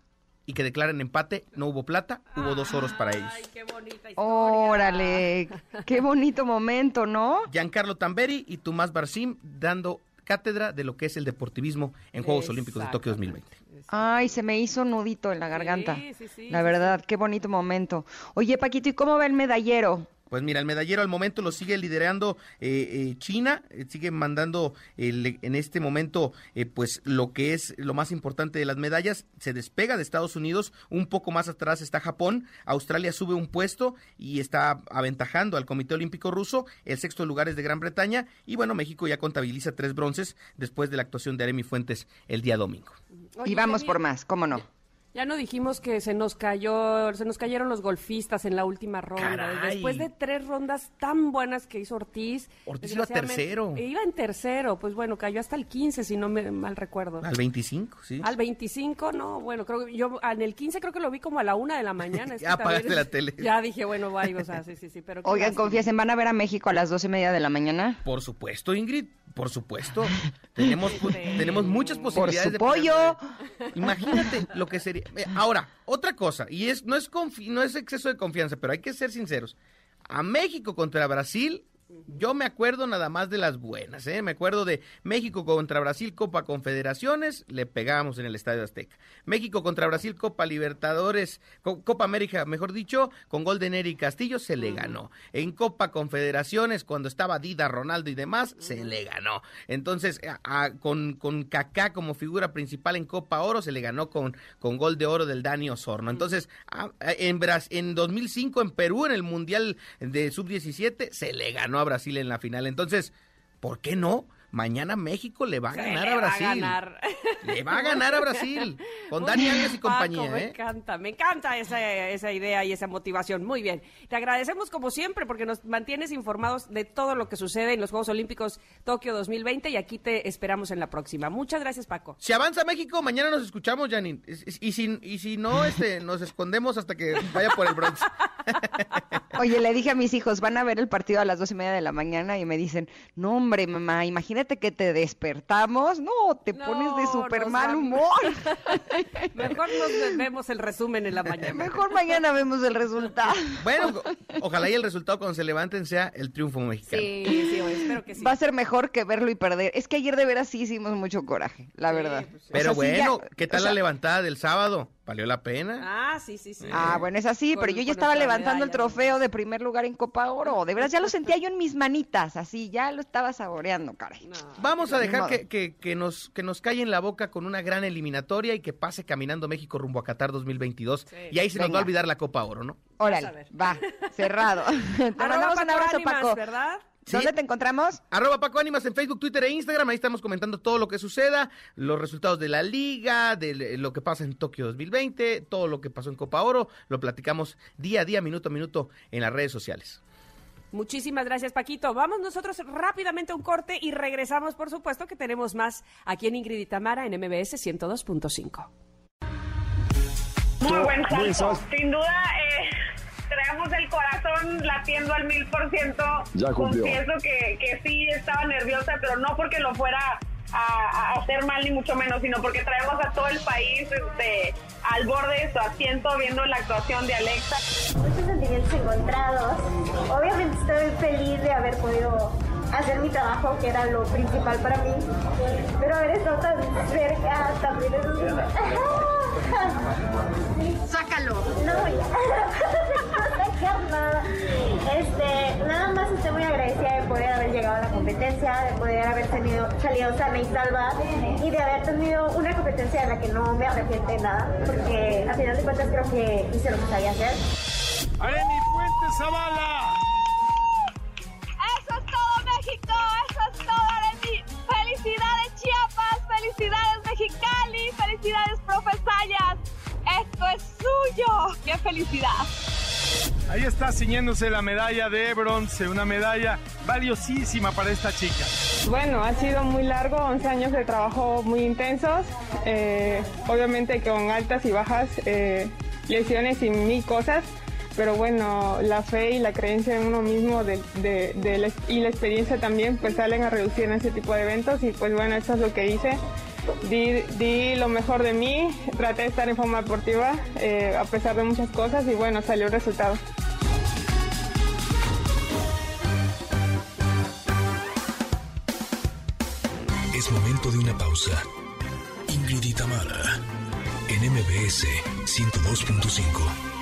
y que declaren empate, no hubo plata, hubo dos oros para ellos. Ay, qué bonita historia. Órale, qué bonito momento, ¿no? Giancarlo Tamberi y Tomás Barsim dando cátedra de lo que es el deportivismo en Juegos Olímpicos de Tokio 2020. Ay, se me hizo nudito en la garganta. Sí, sí, sí, la verdad, qué bonito momento. Oye, Paquito, ¿y cómo va el medallero? Pues mira, el medallero al momento lo sigue liderando eh, eh, China, eh, sigue mandando el- en este momento eh, pues lo que es lo más importante de las medallas, se despega de Estados Unidos, un poco más atrás está Japón, Australia sube un puesto y está aventajando al Comité Olímpico Ruso, el sexto lugar es de Gran Bretaña y bueno, México ya contabiliza tres bronces después de la actuación de Aremi Fuentes el día domingo. Oye, y vamos Jenny, por más, ¿cómo no? Ya no dijimos que se nos cayó, se nos cayeron los golfistas en la última ronda. Caray. Después de tres rondas tan buenas que hizo Ortiz. Ortiz iba tercero. Iba en tercero, pues bueno, cayó hasta el 15, si no me mal recuerdo. Al 25, sí. Al 25, no, bueno, creo que yo en el 15 creo que lo vi como a la una de la mañana. Ya apagaste también- la tele. Ya dije, bueno, bye, o sea, sí, sí, sí, pero Oigan, confiesen, ¿van a ver a México a las doce y media de la mañana? Por supuesto, Ingrid, por supuesto. tenemos, Sí. tenemos muchas Por posibilidades su de pollo. Imagínate lo que sería. Ahora, otra cosa, y es no es confi- no es exceso de confianza, pero hay que ser sinceros. A México contra Brasil, yo me acuerdo nada más de las buenas, ¿eh? Me acuerdo de México contra Brasil, Copa Confederaciones, le pegamos en el Estadio Azteca. México contra Brasil, Copa Libertadores, Co- Copa América, mejor dicho, con gol de Neri Castillo, se le ganó. En Copa Confederaciones, cuando estaba Dida, Ronaldo y demás, se le ganó. Entonces, a- a- con, con Kaká como figura principal en Copa Oro, se le ganó con, con gol de oro del Dani Osorno. Entonces, a- a- en, Bras- en 2005 en Perú, en el Mundial de Sub-17, se le ganó a Brasil en la final. Entonces, ¿por qué no? Mañana México le va a Se ganar a va Brasil. ganar. Le va a ganar a Brasil. Con Dani Alves y Paco, compañía, Me ¿eh? encanta, me encanta esa, esa idea y esa motivación. Muy bien. Te agradecemos como siempre porque nos mantienes informados de todo lo que sucede en los Juegos Olímpicos Tokio 2020 y aquí te esperamos en la próxima. Muchas gracias, Paco. Si avanza México, mañana nos escuchamos, Janine. Y si, y si no, este, nos escondemos hasta que vaya por el bronce. Oye, le dije a mis hijos, van a ver el partido a las dos y media de la mañana y me dicen, no hombre, mamá, imagínate que te despertamos. No, te No, pones de súper mal humor. Mejor nos vemos el resumen en la mañana. Mejor mañana vemos el resultado. Bueno, ojalá y el resultado cuando se levanten sea el triunfo mexicano. Sí, sí, espero que sí. Va a ser mejor que verlo y perder. Es que ayer de veras sí hicimos mucho coraje, la Sí, verdad. pues sí. Pero O sea, sí, bueno, ya- ¿qué tal o sea, la levantada del sábado? ¿Valió la pena? Ah, sí, sí, sí. Ah, bueno, es así, Con- pero yo ya estaba levantando el trofeo de primer lugar en Copa Oro. De veras, ya lo sentía yo en mis manitas, así, ya lo estaba saboreando, caray. No. Vamos a dejar que, que- que nos, que nos calle en la boca con una gran eliminatoria y que pase caminando México rumbo a Qatar 2022. Sí. Y ahí se nos va Venga. a olvidar la Copa Oro, ¿no? Órale, va, cerrado. Te mandamos un Paco abrazo, Ánimas, Paco. ¿verdad? Sí. ¿Dónde te encontramos? Arroba Paco Ánimas en Facebook, Twitter e Instagram. Ahí estamos comentando todo lo que suceda, los resultados de la liga, de lo que pasa en Tokio 2020, todo lo que pasó en Copa Oro. Lo platicamos día a día, minuto a minuto en las redes sociales. Muchísimas gracias, Paquito. Vamos nosotros rápidamente a un corte y regresamos, por supuesto, que tenemos más aquí en Ingrid y Tamara en MBS 102.5. Muy buen salto. Sin duda, eh, traemos el corazón latiendo al mil por ciento. Ya cumplió. Confieso que, que sí estaba nerviosa, pero no porque lo fuera a, a hacer mal ni mucho menos, sino porque traemos a todo el país este, al borde de su asiento viendo la actuación de Alexa. muchos sentimientos encontrados. Obviamente estoy feliz de haber podido hacer mi trabajo, que era lo principal para mí. Pero haber estado tan cerca también es un... Sácalo. No voy a sacar nada. Este, nada más estoy muy agradecida de poder haber llegado a la competencia, de poder haber tenido, salido sana y salva y de haber tenido una competencia de la que no me arrepiento de nada, porque a final de cuentas creo que hice lo que sabía hacer. Areni Fuentes Zavala. Eso es todo México, eso es todo Aremi. Felicidades Chiapas, felicidades Mexicali, felicidades Profe Sayas. Esto es suyo. ¡Qué felicidad! Ahí está ciñéndose la medalla de bronce, una medalla valiosísima para esta chica. Bueno, ha sido muy largo, 11 años de trabajo muy intensos, eh, obviamente con altas y bajas, eh, lesiones y mil cosas, pero bueno, la fe y la creencia en uno mismo de, de- de la- y la experiencia también pues salen a reducir en ese tipo de eventos y pues bueno, eso es lo que hice. Di, di lo mejor de mí, traté de estar en forma deportiva eh, a pesar de muchas cosas y bueno, salió el resultado. Es momento de una pausa. Ingrid y Tamara, en MBS 102.5.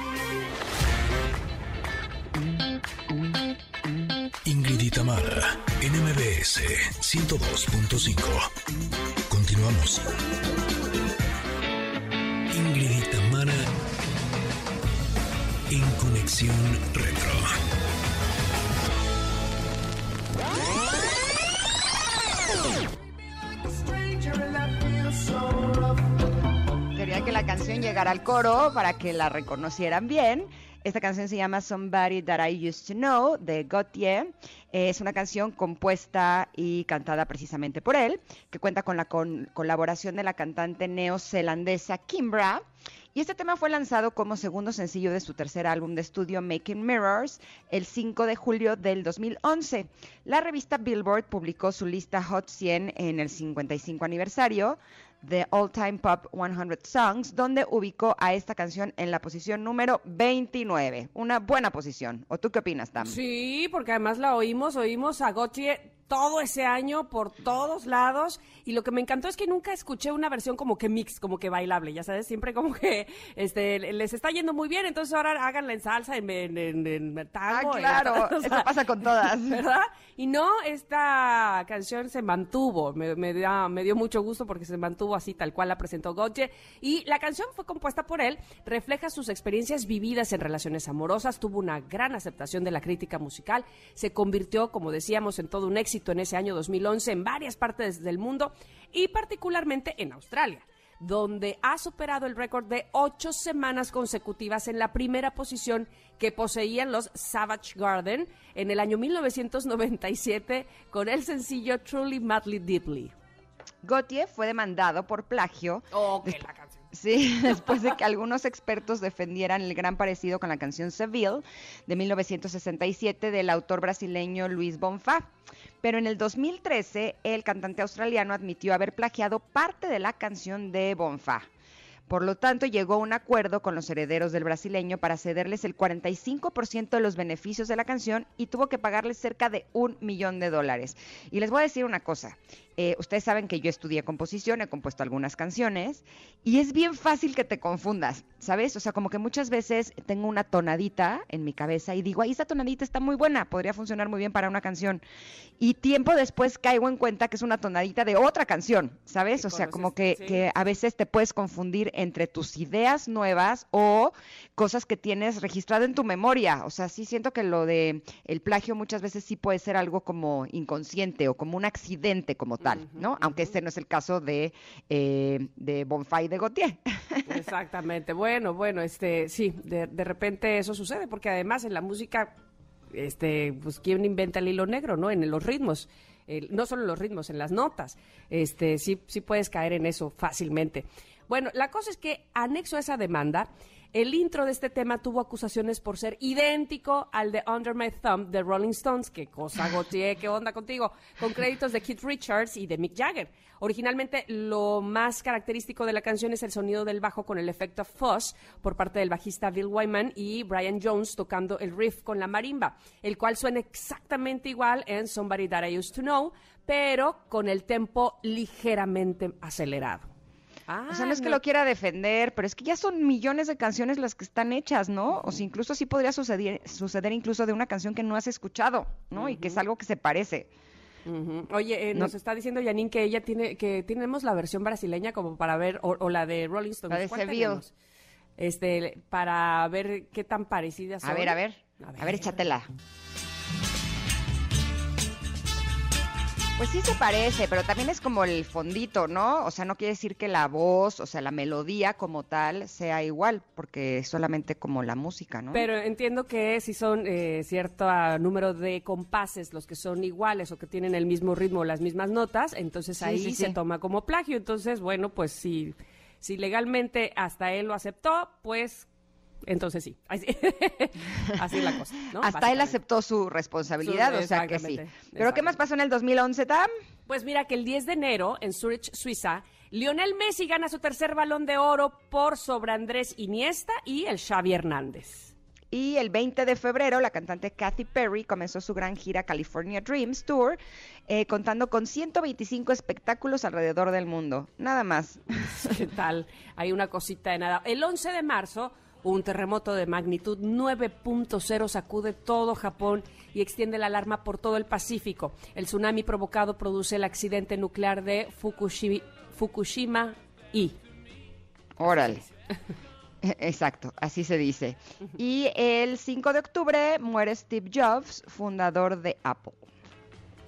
Ingrid y Tamara, en MBS 102.5. Continuamos. Ingrid y Tamara, en Conexión Retro. Quería que la canción llegara al coro para que la reconocieran bien. Esta canción se llama Somebody That I Used to Know de Gautier. Eh, Es una canción compuesta y cantada precisamente por él, que cuenta con la con- colaboración de la cantante neozelandesa Kimbra. Y este tema fue lanzado como segundo sencillo de su tercer álbum de estudio Making Mirrors el 5 de julio del 2011. La revista Billboard publicó su lista Hot 100 en el 55 aniversario de All Time Pop 100 Songs, donde ubicó a esta canción en la posición número 29. Una buena posición. ¿O tú qué opinas, Tam? Sí, porque además la oímos, oímos a Gautier todo ese año por todos lados y lo que me encantó es que nunca escuché una versión como que mix, como que bailable, ya sabes, siempre como que este les está yendo muy bien, entonces ahora háganla en salsa, en, en, en- en tango. Ah, en- claro, o eso pasa con todas. ¿Verdad? Y no, esta canción se mantuvo, me, me, da- me dio mucho gusto porque se mantuvo así tal cual la presentó Gautier y la canción fue compuesta por él, refleja sus experiencias vividas en relaciones amorosas, tuvo una gran aceptación de la crítica musical, se convirtió, como decíamos, en todo un éxito en ese año 2011 en varias partes del mundo y particularmente en Australia donde ha superado el récord de ocho semanas consecutivas en la primera posición que poseían los Savage Garden en el año 1997 con el sencillo Truly Madly Deeply. Gautier fue demandado por plagio Oh, desp- la canción. Sí, después de que algunos expertos defendieran el gran parecido con la canción Seville de 1967 del autor brasileño Luis Bonfá. Pero en el 2013, el cantante australiano admitió haber plagiado parte de la canción de Bonfá. Por lo tanto, llegó a un acuerdo con los herederos del brasileño para cederles el 45% de los beneficios de la canción y tuvo que pagarles cerca de un millón de dólares. Y les voy a decir una cosa, eh, ustedes saben que yo estudié composición, he compuesto algunas canciones y es bien fácil que te confundas, ¿sabes? O sea, como que muchas veces tengo una tonadita en mi cabeza y digo, ahí esa tonadita está muy buena, podría funcionar muy bien para una canción. Y tiempo después caigo en cuenta que es una tonadita de otra canción, ¿sabes? O sea, como que, que a veces te puedes confundir entre tus ideas nuevas o cosas que tienes registrado en tu memoria. O sea, sí siento que lo de el plagio muchas veces sí puede ser algo como inconsciente o como un accidente como ¿no? Aunque este no es el caso de, eh, de Bonfay de Gautier. Exactamente. Bueno, bueno, este, sí, de, de repente eso sucede, porque además en la música, este, pues quién inventa el hilo negro, ¿no? En los ritmos. El- no solo en los ritmos, en las notas. Este, sí, sí puedes caer en eso fácilmente. Bueno, la cosa es que anexo a esa demanda, el intro de este tema tuvo acusaciones por ser idéntico al de Under My Thumb de Rolling Stones. Qué cosa, Gautier, qué onda contigo. Con créditos de Keith Richards y de Mick Jagger. Originalmente, lo más característico de la canción es el sonido del bajo con el efecto fuzz por parte del bajista Bill Wyman y Brian Jones tocando el riff con la marimba, el cual suena exactamente igual en Somebody That I Used to Know, pero con el tempo ligeramente acelerado. O sea, no es que Ah, lo quiera defender, pero es que ya son millones de canciones las que están hechas, ¿no? O sea, incluso sí podría suceder, suceder incluso de una canción que no has escuchado, ¿no? Y que es algo que se parece. Oye, eh, No- nos está diciendo Janine que ella tiene, que tenemos la versión brasileña como para ver, o, o la de Rolling Stones. La de ¿Cuál Seville. Este, para ver qué tan parecidas son. A ver, a ver, a ver, échatela. Pues sí se parece, pero también es como el fondito, ¿no? O sea, no quiere decir que la voz, o sea, la melodía como tal sea igual, porque es solamente como la música, ¿no? Pero entiendo que si son eh, cierto ah, número de compases los que son iguales o que tienen el mismo ritmo, las mismas notas, entonces Sí, ahí sí, se sí. toma como plagio. Entonces, bueno, pues si, si legalmente hasta él lo aceptó, pues entonces sí. Así, así es la cosa, ¿no? Hasta él aceptó su responsabilidad, Su- o sea que sí. ¿Pero qué más pasó en el 2011, Tam? Pues mira que el 10 de enero en Zurich, Suiza, Lionel Messi gana su tercer balón de oro por sobre Andrés Iniesta y el Xavi Hernández. Y el 20 de febrero, la cantante Katy Perry comenzó su gran gira California Dreams Tour, eh, contando con 125 espectáculos alrededor del mundo. Nada más. ¿Qué tal? Hay una cosita de nada. El 11 de marzo, un terremoto de magnitud 9.0 sacude todo Japón y extiende la alarma por todo el Pacífico. El tsunami provocado produce el accidente nuclear de Fukushi- Fukushima y Órale. Exacto, así se dice. Y el 5 de octubre muere Steve Jobs, fundador de Apple.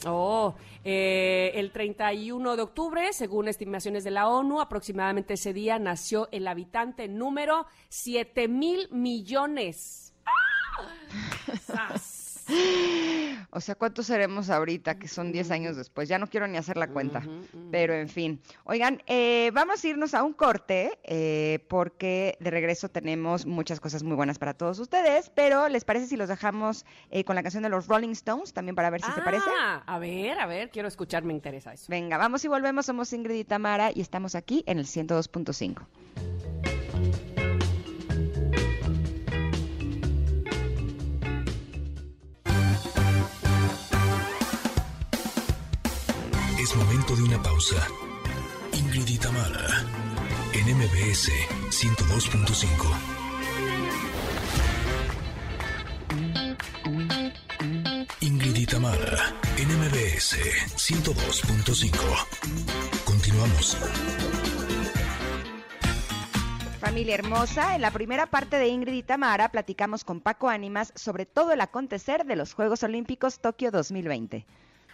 Oh, eh, el 31 de octubre, según estimaciones de la ONU, aproximadamente ese día nació el habitante número 7 mil millones. ¡Sas! O sea, ¿cuántos seremos ahorita? Que son 10 años después. Ya no quiero ni hacer la cuenta. Pero en fin. Oigan, eh, vamos a irnos a un corte eh, porque de regreso tenemos muchas cosas muy buenas para todos ustedes. Pero ¿les parece si los dejamos eh, con la canción de los Rolling Stones también para ver si te parece? Ah, a ver, a ver, quiero escuchar, me interesa eso. Venga, vamos y volvemos. Somos Ingrid y Tamara y estamos aquí en el 102.5. Momento de una pausa. Ingrid y Tamara, en MBS 102.5. Ingrid y Tamara, en MBS 102.5. Continuamos. Familia hermosa, en la primera parte de Ingrid y Tamara platicamos con Paco Ánimas sobre todo el acontecer de los Juegos Olímpicos Tokio 2020.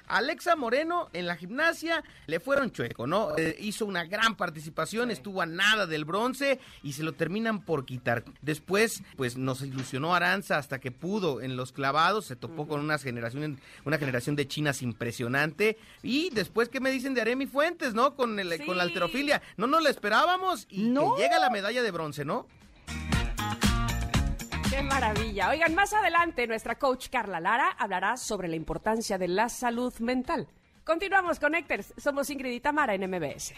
Alexa Moreno en la gimnasia le fueron chueco, ¿no? Eh, hizo una gran participación, estuvo a nada del bronce y se lo terminan por quitar. Después, pues nos ilusionó Aranza hasta que pudo en los clavados, se topó con una generación, una generación de chinas impresionante. Y después, ¿qué me dicen de Aremi Fuentes, no? Con, el, con la alterofilia. No nos la esperábamos y que llega la medalla de bronce, ¿no? Qué maravilla. Oigan, más adelante nuestra coach Carla Lara hablará sobre la importancia de la salud mental. Continuamos con Héctors. Somos Ingrid y Tamara en MBS.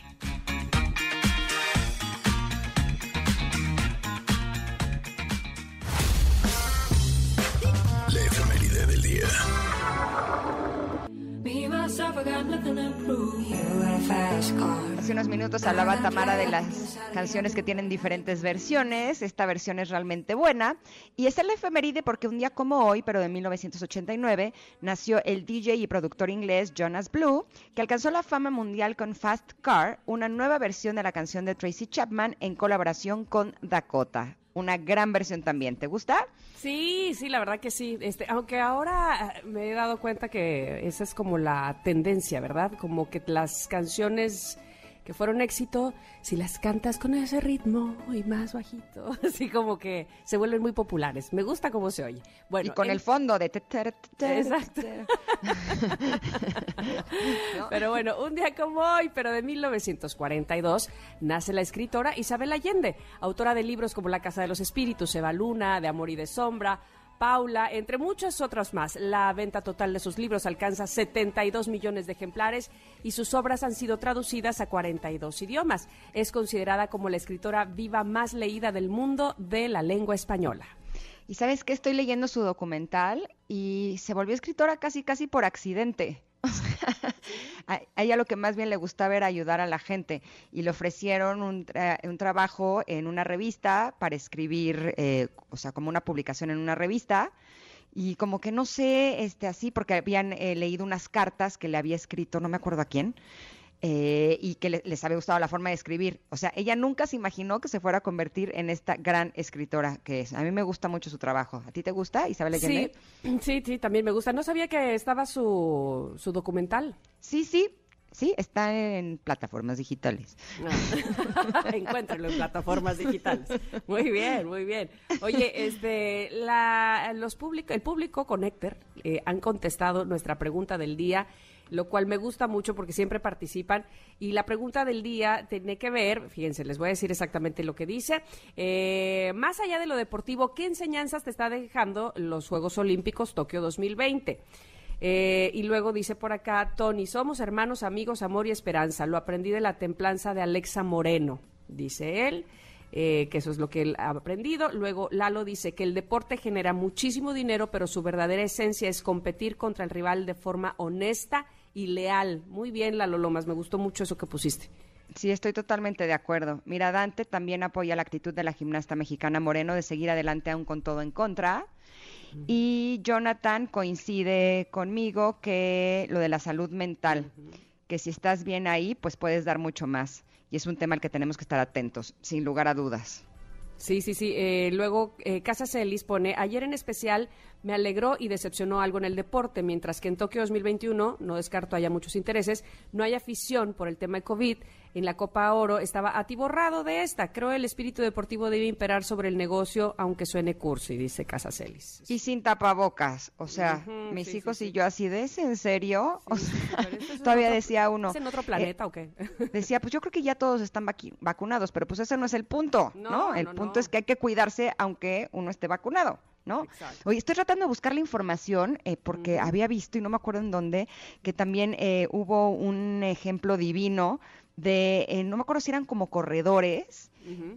La efeméride del día. Hace unos minutos hablaba Tamara de las canciones que tienen diferentes versiones. Esta versión es realmente buena. Y es el efeméride porque un día como hoy, pero de 1989, nació el DJ y productor inglés Jonas Blue, que alcanzó la fama mundial con Fast Car, una nueva versión de la canción de Tracy Chapman en colaboración con Dakota. Una gran versión también. ¿Te gusta? Sí, sí, la verdad que sí. Este, aunque ahora eh, me he dado cuenta que esa es como la tendencia, ¿verdad? Como que las canciones que fueron éxito, si las cantas con ese ritmo y más bajito, así como que se vuelven muy populares. Me gusta cómo se oye. Bueno, y con el fondo de... Exacto. Pero bueno, un día como hoy, pero de 1942, nace la escritora Isabel Allende, autora de libros como La Casa de los Espíritus, Eva Luna, De Amor y de Sombra, Paula, entre muchas otras más. La venta total de sus libros alcanza 72 millones de ejemplares y sus obras han sido traducidas a 42 idiomas. Es considerada como la escritora viva más leída del mundo de la lengua española. Y sabes que estoy leyendo su documental y se volvió escritora casi casi por accidente. a ella lo que más bien le gustaba era ayudar a la gente y le ofrecieron un, tra un trabajo en una revista para escribir, eh, o sea, como una publicación en una revista. Y como que no sé, este, así, porque habían eh, leído unas cartas que le había escrito, no me acuerdo a quién, eh, y que le, les había gustado la forma de escribir. O sea, ella nunca se imaginó que se fuera a convertir en esta gran escritora que es. A mí me gusta mucho su trabajo. ¿A ti te gusta, Isabel Allende? Sí, sí, sí, también me gusta. No sabía que estaba su, su documental. Sí, sí. Sí, está en plataformas digitales. Ah. Encuéntralo en plataformas digitales. Muy bien, muy bien. Oye, este, la, los público, el público Connector eh, han contestado nuestra pregunta del día lo cual me gusta mucho porque siempre participan. Y la pregunta del día tiene que ver, fíjense, les voy a decir exactamente lo que dice. Eh, más allá de lo deportivo, ¿qué enseñanzas te está dejando los Juegos Olímpicos Tokio 2020? Eh, y luego dice por acá, Tony, somos hermanos, amigos, amor y esperanza. Lo aprendí de la templanza de Alexa Moreno, dice él. Eh, que eso es lo que él ha aprendido. Luego Lalo dice que el deporte genera muchísimo dinero, pero su verdadera esencia es competir contra el rival de forma honesta y leal. Muy bien, Lalo Lomas, me gustó mucho eso que pusiste. Sí, estoy totalmente de acuerdo. Mira, Dante también apoya la actitud de la gimnasta mexicana Moreno de seguir adelante aún con todo en contra. Y Jonathan coincide conmigo que lo de la salud mental, que si estás bien ahí, pues puedes dar mucho más. Y es un tema al que tenemos que estar atentos, sin lugar a dudas. Sí, sí, sí. Eh, luego, eh, Casa Celis pone, ayer en especial me alegró y decepcionó algo en el deporte, mientras que en Tokio 2021, no descarto haya muchos intereses, no hay afición por el tema de COVID. En la Copa Oro estaba atiborrado de esta. Creo el espíritu deportivo debe imperar sobre el negocio, aunque suene cursi, dice Casacelis. Y sin tapabocas. O sea, mis sí, hijos sí, y sí. yo así de, ¿es en serio? O sea, todavía otro- decía uno. ¿Es en otro planeta o qué? Decía, pues yo creo que ya todos están vacunados, pero pues ese no es el punto, ¿no? No, el no, punto no. es que hay que cuidarse aunque uno esté vacunado. ¿No? Exacto. Oye, estoy tratando de buscar la información eh, porque había visto y no me acuerdo en dónde que también eh, hubo un ejemplo divino de, eh, no me acuerdo si eran como corredores,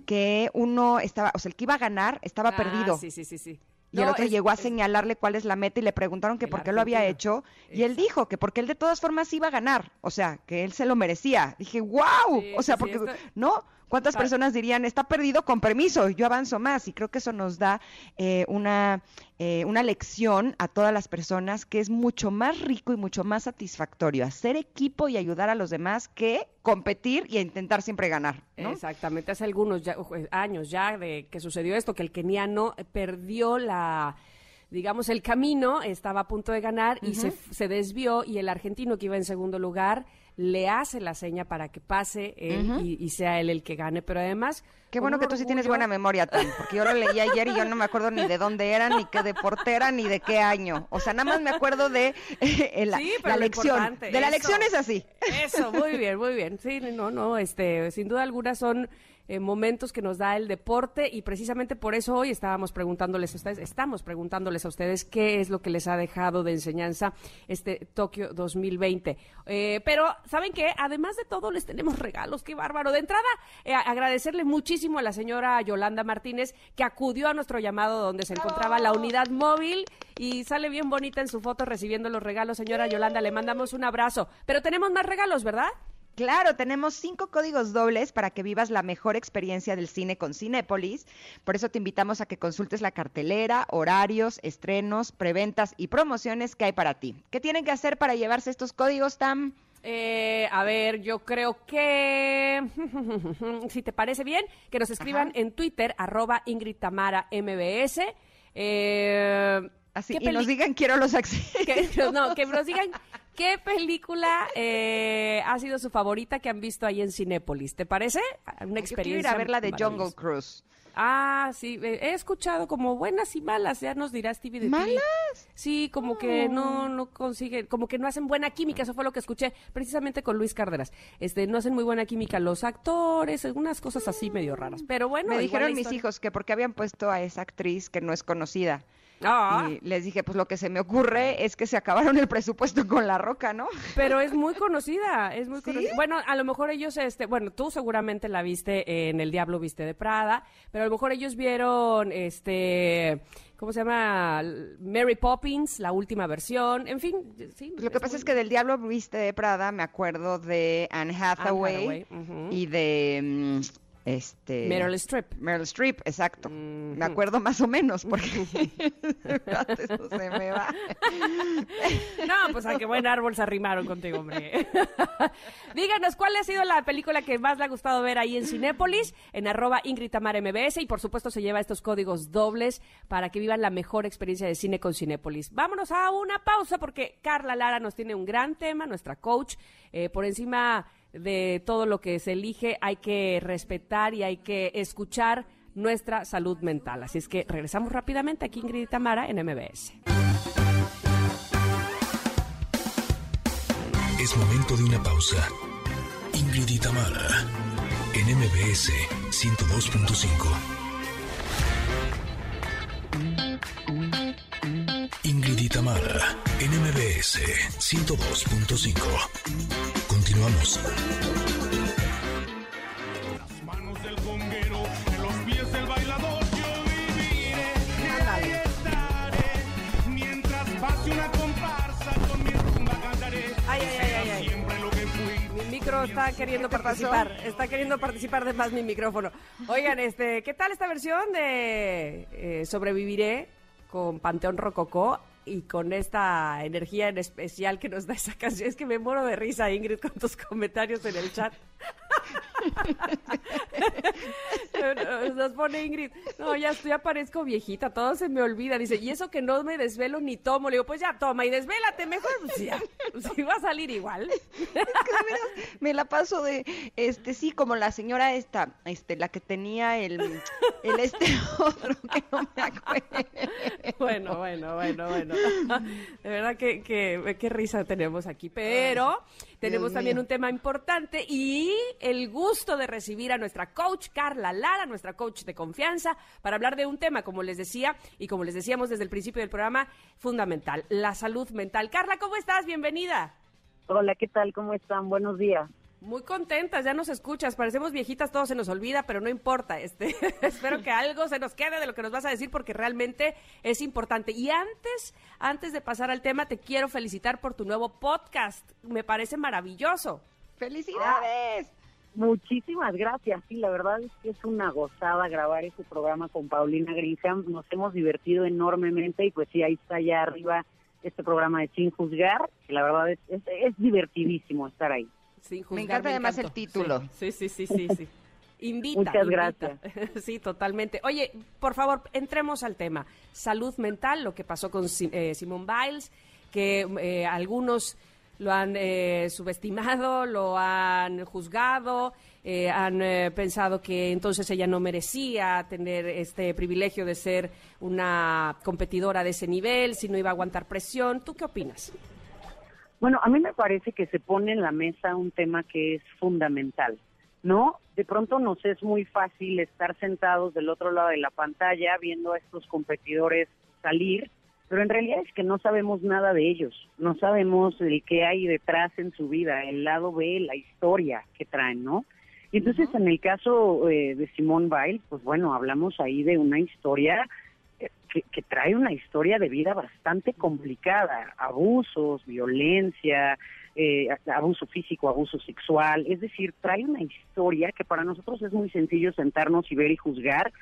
que uno estaba, o sea, el que iba a ganar estaba Ah, perdido. Sí, sí, sí, sí. Y el otro es- llegó a es- señalarle cuál es la meta y le preguntaron que por qué lo había hecho. Y él dijo que porque él de todas formas iba a ganar. O sea, que él se lo merecía. Dije, wow. Sí, o sea, sí, porque, esto- ¿no? ¿Cuántas personas dirían, está perdido con permiso, yo avanzo más? Y creo que eso nos da eh, una, eh, una lección a todas las personas que es mucho más rico y mucho más satisfactorio hacer equipo y ayudar a los demás que competir y intentar siempre ganar. ¿no? Exactamente, hace algunos ya- eh, años ya de que sucedió esto, que el keniano perdió la digamos, el camino, estaba a punto de ganar y se, se desvió y el argentino que iba en segundo lugar le hace la seña para que pase él y, y sea él el que gane, pero además... Qué bueno que tú sí tienes buena memoria, Tam, porque yo lo leí ayer y yo no me acuerdo ni de dónde era, ni qué deporte era, ni de qué año. O sea, nada más me acuerdo de eh, la, Sí, la lección. De la eso. lección es así. Eso, muy bien, muy bien. Sí, no, no, este, sin duda alguna son eh, momentos que nos da el deporte y precisamente por eso hoy estábamos preguntándoles a ustedes, estamos preguntándoles a ustedes qué es lo que les ha dejado de enseñanza este Tokio 2020. Eh, pero, ¿saben qué? Además de todo, les tenemos regalos, qué bárbaro. De entrada, eh, agradecerle muchísimo a la señora Yolanda Martínez que acudió a nuestro llamado donde se encontraba la unidad móvil y sale bien bonita en su foto recibiendo los regalos. Señora Yolanda, le mandamos un abrazo. Pero tenemos más regalos, ¿verdad? Claro, tenemos cinco códigos dobles para que vivas la mejor experiencia del cine con Cinépolis. Por eso te invitamos a que consultes la cartelera, horarios, estrenos, preventas y promociones que hay para ti. ¿Qué tienen que hacer para llevarse estos códigos, Tam? Eh, a ver, yo creo que, si te parece bien, que nos escriban en Twitter, arroba Ingrid Tamara MBS. Eh, Así, ¿qué y nos digan quiero los accesos. que, no, que nos digan qué película eh, ha sido su favorita que han visto ahí en Cinépolis. ¿Te parece? Una Yo quiero ir experiencia. a ver la de Jungle. Cruise. Ah, sí, he escuchado como buenas y malas, ya nos dirá Stevie de. ¿Malas? Sí, como que no, no consiguen, como que no hacen buena química, eso fue lo que escuché precisamente con Luis Cárdenas. Este, no hacen muy buena química los actores, algunas cosas así medio raras. Pero bueno, Me dijeron mis hijos que porque habían puesto a esa actriz que no es conocida. Ah. Y les dije, pues lo que se me ocurre es que se acabaron el presupuesto con La Roca, ¿no? Pero es muy conocida, es muy conocida. Bueno, a lo mejor ellos, este, bueno, tú seguramente la viste en El Diablo Viste de Prada, pero a lo mejor ellos vieron, este, ¿cómo se llama? Mary Poppins, la última versión, en fin, sí. Pues lo que pasa es que del Diablo Viste de Prada me acuerdo de Anne Hathaway, y de mm, este Meryl Streep. Meryl Streep, exacto. Me acuerdo más o menos porque eso se me va. No, pues a qué buen árbol se arrimaron contigo, hombre. Díganos, ¿cuál ha sido la película que más le ha gustado ver ahí en Cinépolis? En arroba Ingrid Tamara MBS y por supuesto se lleva estos códigos dobles para que vivan la mejor experiencia de cine con Cinépolis. Vámonos a una pausa porque Carla Lara nos tiene un gran tema, nuestra coach. Eh, por encima de todo lo que se elige hay que respetar y hay que escuchar nuestra salud mental. Así es que regresamos rápidamente aquí Ingrid y Tamara en MBS. Es momento de una pausa. Ingrid y Tamara, en MBS 102.5. Ingrid y Tamara, en MBS 102.5. Continuamos. manos del conguero, en los pies del bailador yo viviré. Y ahí estaré, mientras pase una comparsa con mi rumba cantaré. Ay, ay, ay, ay, ay. Siempre lo que fui. Mi micro está queriendo participar, está queriendo participar de más mi micrófono. Oigan, este, ¿qué tal esta versión de eh, Sobreviviré con Panteón Rococó y con esta energía en especial que nos da esa canción? Es que me muero de risa, Ingrid, con tus comentarios en el chat. Nos pone Ingrid, no, ya, estoy- ya parezco viejita, todo se me olvida. Dice, y eso que no me desvelo ni tomo. Le digo, pues ya toma y desvélate mejor. Pues ya, si va a salir igual. Me la paso de, este, sí, como la señora esta, este, la que tenía el, el este otro que no me acuerdo. Bueno, bueno, bueno, bueno. De verdad que, que, qué risa tenemos aquí. Pero tenemos Dios también mío. un tema importante y el gusto de recibir a nuestra coach Carla Lara, nuestra coach de confianza, para hablar de un tema, como les decía y como les decíamos desde el principio del programa, fundamental, la salud mental. Carla, ¿cómo estás? Bienvenida. Hola, ¿qué tal? ¿Cómo están? Buenos días. Muy contentas, ya nos escuchas, parecemos viejitas, todo se nos olvida, pero no importa. Este, espero que algo se nos quede de lo que nos vas a decir porque realmente es importante. Y antes, antes de pasar al tema, te quiero felicitar por tu nuevo podcast. Me parece maravilloso. ¡Felicidades! Muchísimas gracias. Sí, la verdad es que es una gozada grabar este programa con Paulina Grisham. Nos hemos divertido enormemente y pues sí, ahí está ya arriba este programa de Sin Juzgar, que la verdad es, es, es divertidísimo estar ahí. Sin Me encanta además el título. Sí, sí, sí, sí, sí. Invita. Muchas invita. gracias. Sí, totalmente. Oye, por favor, entremos al tema. Salud mental, lo que pasó con eh, Simone Biles, que eh, algunos lo han eh, subestimado, lo han juzgado, eh, han eh, pensado que entonces ella no merecía tener este privilegio de ser una competidora de ese nivel, si no iba a aguantar presión. ¿Tú qué opinas? Bueno, a mí me parece que se pone en la mesa un tema que es fundamental, ¿no? De pronto nos es muy fácil estar sentados del otro lado de la pantalla viendo a estos competidores salir, pero en realidad es que no sabemos nada de ellos, no sabemos el qué hay detrás en su vida, el lado B, la historia que traen, ¿no? Y entonces en el caso eh, de Simone Biles, pues bueno, hablamos ahí de una historia que, que trae una historia de vida bastante complicada, abusos, violencia, eh, abuso físico, abuso sexual, es decir, trae una historia que para nosotros es muy sencillo sentarnos y ver y juzgar,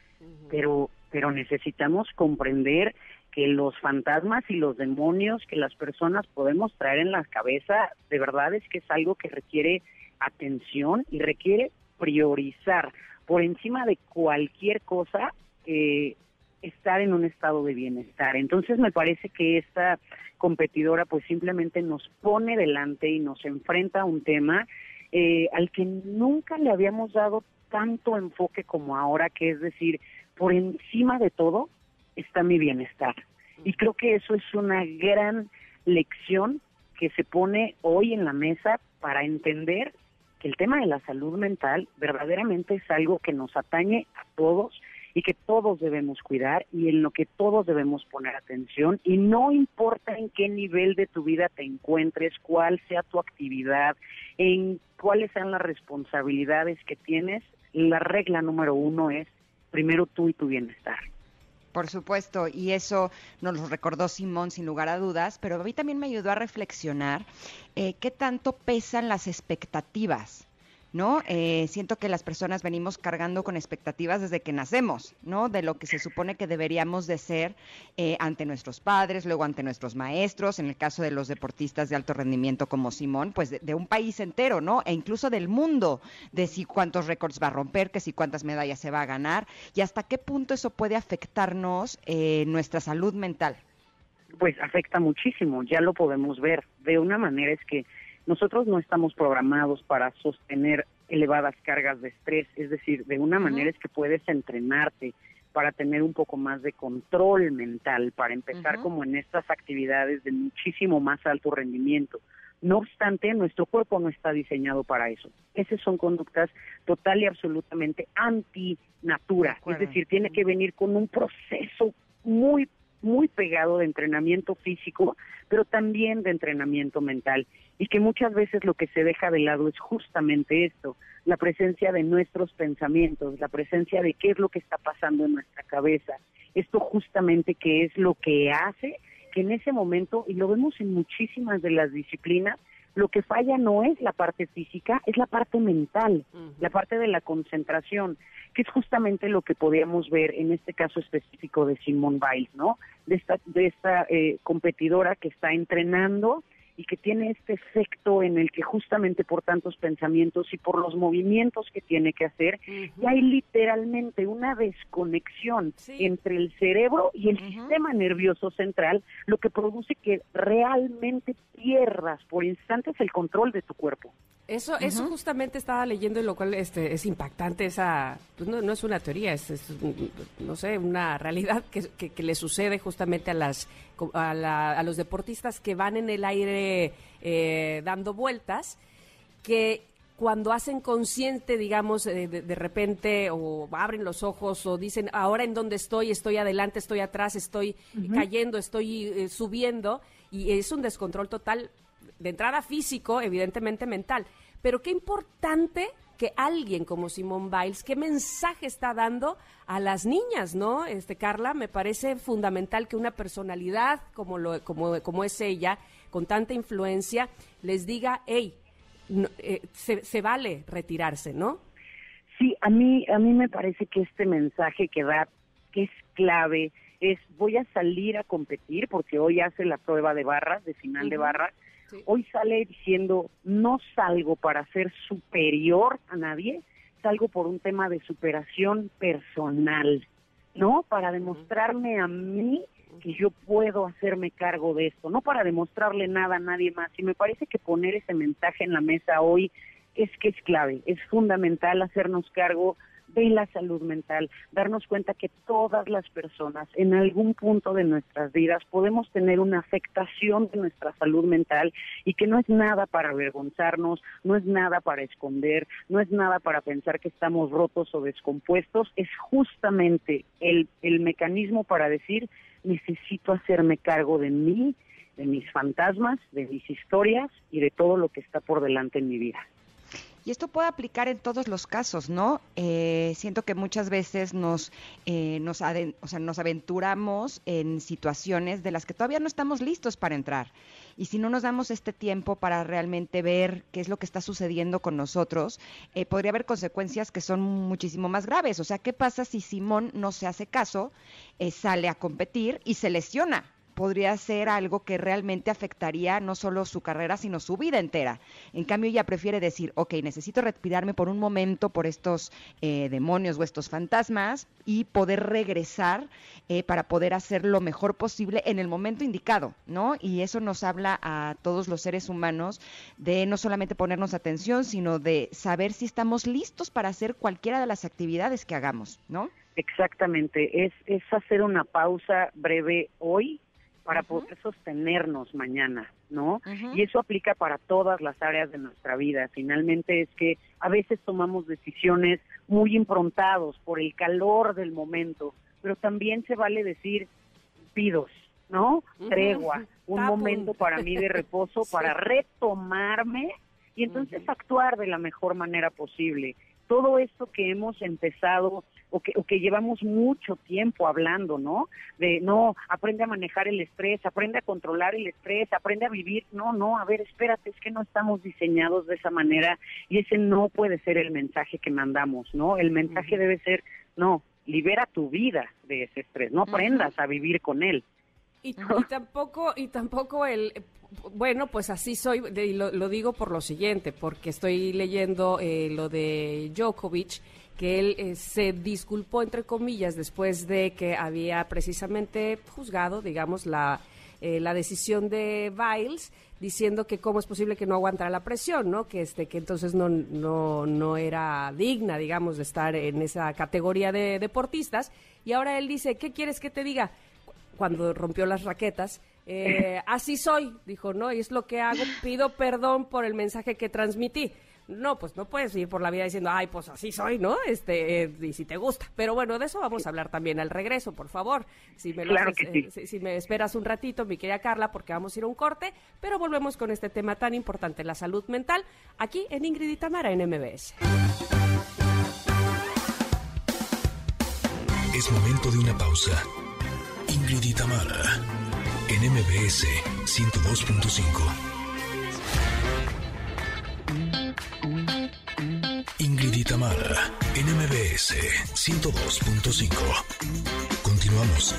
pero pero necesitamos comprender que los fantasmas y los demonios que las personas podemos traer en la cabeza, de verdad es que es algo que requiere atención y requiere priorizar por encima de cualquier cosa eh, estar en un estado de bienestar. Entonces me parece que esta competidora pues simplemente nos pone delante y nos enfrenta a un tema eh, al que nunca le habíamos dado tanto enfoque como ahora, que es decir, por encima de todo está mi bienestar. Y creo que eso es una gran lección que se pone hoy en la mesa para entender que el tema de la salud mental verdaderamente es algo que nos atañe a todos y que todos debemos cuidar y en lo que todos debemos poner atención y no importa en qué nivel de tu vida te encuentres, cuál sea tu actividad, en cuáles sean las responsabilidades que tienes, la regla número uno es primero tú y tu bienestar. Por supuesto, y eso nos lo recordó Simón sin lugar a dudas, pero a mí también me ayudó a reflexionar eh, qué tanto pesan las expectativas. ¿No? Eh, siento que las personas venimos cargando con expectativas desde que nacemos, ¿no? De lo que se supone que deberíamos de ser eh, ante nuestros padres, luego ante nuestros maestros, en el caso de los deportistas de alto rendimiento como Simón, pues de, de un país entero, ¿no? E incluso del mundo, de si cuántos récords va a romper, que si cuántas medallas se va a ganar, y hasta qué punto eso puede afectarnos eh, nuestra salud mental. Pues afecta muchísimo, ya lo podemos ver. De una manera es que nosotros no estamos programados para sostener elevadas cargas de estrés, es decir, de una manera es que puedes entrenarte para tener un poco más de control mental, para empezar como en estas actividades de muchísimo más alto rendimiento. No obstante, nuestro cuerpo no está diseñado para eso. Esas son conductas total y absolutamente anti-natura. Es decir, tiene que venir con un proceso muy muy pegado de entrenamiento físico, pero también de entrenamiento mental. Y que muchas veces lo que se deja de lado es justamente esto, la presencia de nuestros pensamientos, la presencia de qué es lo que está pasando en nuestra cabeza. Esto justamente que es lo que hace que en ese momento, y lo vemos en muchísimas de las disciplinas, lo que falla no es la parte física, es la parte mental, la parte de la concentración, que es justamente lo que podíamos ver en este caso específico de Simone Biles, ¿no? De esta, de esta eh, competidora que está entrenando y que tiene este efecto en el que justamente por tantos pensamientos y por los movimientos que tiene que hacer, ya hay literalmente una desconexión entre el cerebro y el sistema nervioso central, lo que produce que realmente pierdas por instantes el control de tu cuerpo. Eso, eso justamente estaba leyendo y lo cual este, es impactante esa, pues no, no es una teoría, es, es, no sé, una realidad que, que, que le sucede justamente a las a, la- a los deportistas que van en el aire eh, dando vueltas, que cuando hacen consciente, digamos, eh, de, de repente, o abren los ojos, o dicen, ahora en dónde estoy, estoy adelante, estoy atrás, estoy cayendo, estoy eh, subiendo, y es un descontrol total, de entrada físico, evidentemente mental. Pero qué importante que alguien como Simone Biles, qué mensaje está dando a las niñas, ¿no? Este Carla, me parece fundamental que una personalidad como lo como como es ella, con tanta influencia, les diga, hey, no, eh, se, se vale retirarse, ¿no? Sí, a mí, a mí me parece que este mensaje que da, que es clave, es voy a salir a competir, porque hoy hace la prueba de barras, de final de Ujú. Hoy sale diciendo, no salgo para ser superior a nadie, salgo por un tema de superación personal, ¿no? Para demostrarme a mí que yo puedo hacerme cargo de esto, no para demostrarle nada a nadie más. Y me parece que poner ese mensaje en la mesa hoy es que es clave, es fundamental hacernos cargo de la salud mental, darnos cuenta que todas las personas en algún punto de nuestras vidas podemos tener una afectación de nuestra salud mental y que no es nada para avergonzarnos, no es nada para esconder, no es nada para pensar que estamos rotos o descompuestos, es justamente el, el mecanismo para decir necesito hacerme cargo de mí, de mis fantasmas, de mis historias y de todo lo que está por delante en mi vida. Y esto puede aplicar en todos los casos, ¿no? Eh, siento que muchas veces nos, eh, nos, o sea, nos aventuramos en situaciones de las que todavía no estamos listos para entrar. Y si no nos damos este tiempo para realmente ver qué es lo que está sucediendo con nosotros, eh, podría haber consecuencias que son muchísimo más graves. O sea, ¿qué pasa si Simón no se hace caso, eh, sale a competir y se lesiona? Podría ser algo que realmente afectaría no solo su carrera, sino su vida entera. En cambio, ella prefiere decir, ok, necesito retirarme por un momento por estos eh, demonios o estos fantasmas y poder regresar eh, para poder hacer lo mejor posible en el momento indicado, ¿no? Y eso nos habla a todos los seres humanos de no solamente ponernos atención, sino de saber si estamos listos para hacer cualquiera de las actividades que hagamos, ¿no? Exactamente, es, es hacer una pausa breve hoy para poder sostenernos mañana, ¿no? Y eso aplica para todas las áreas de nuestra vida. Finalmente es que a veces tomamos decisiones muy improntados por el calor del momento, pero también se vale decir pidos, ¿no? Tregua, un Tapu. momento para mí de reposo, Sí. para retomarme y entonces actuar de la mejor manera posible. Todo esto que hemos empezado o que, o que llevamos mucho tiempo hablando, ¿no? De no, aprende a manejar el estrés, aprende a controlar el estrés, aprende a vivir. No, no, a ver, espérate, es que no estamos diseñados de esa manera y ese no puede ser el mensaje que mandamos, ¿no? El mensaje debe ser, no, libera tu vida de ese estrés, no aprendas a vivir con él. Y, y tampoco, y tampoco el, bueno, pues así soy, y lo, lo digo por lo siguiente, porque estoy leyendo eh, lo de Djokovic, que él eh, se disculpó, entre comillas, después de que había precisamente juzgado, digamos, la, eh, la decisión de Biles, diciendo que cómo es posible que no aguantara la presión, ¿no? Que, este, que entonces no, no, no era digna, digamos, de estar en esa categoría de deportistas. Y ahora él dice, ¿qué quieres que te diga? Cuando rompió las raquetas. eh, así soy, dijo, ¿no? Y es lo que hago, pido perdón por el mensaje que transmití. No, pues no puedes ir por la vida diciendo, ay, pues así soy, ¿no? Este, eh, y si te gusta. Pero bueno, de eso vamos a hablar también al regreso, por favor. Si me, lo Claro haces, que eh, si me esperas un ratito, mi querida Carla, porque vamos a ir a un corte, pero volvemos con este tema tan importante, la salud mental, aquí en Ingrid y Tamara en MBS. Es momento de una pausa. Ingrid en MBS 102.5. Ingrid en MBS 102.5. Continuamos.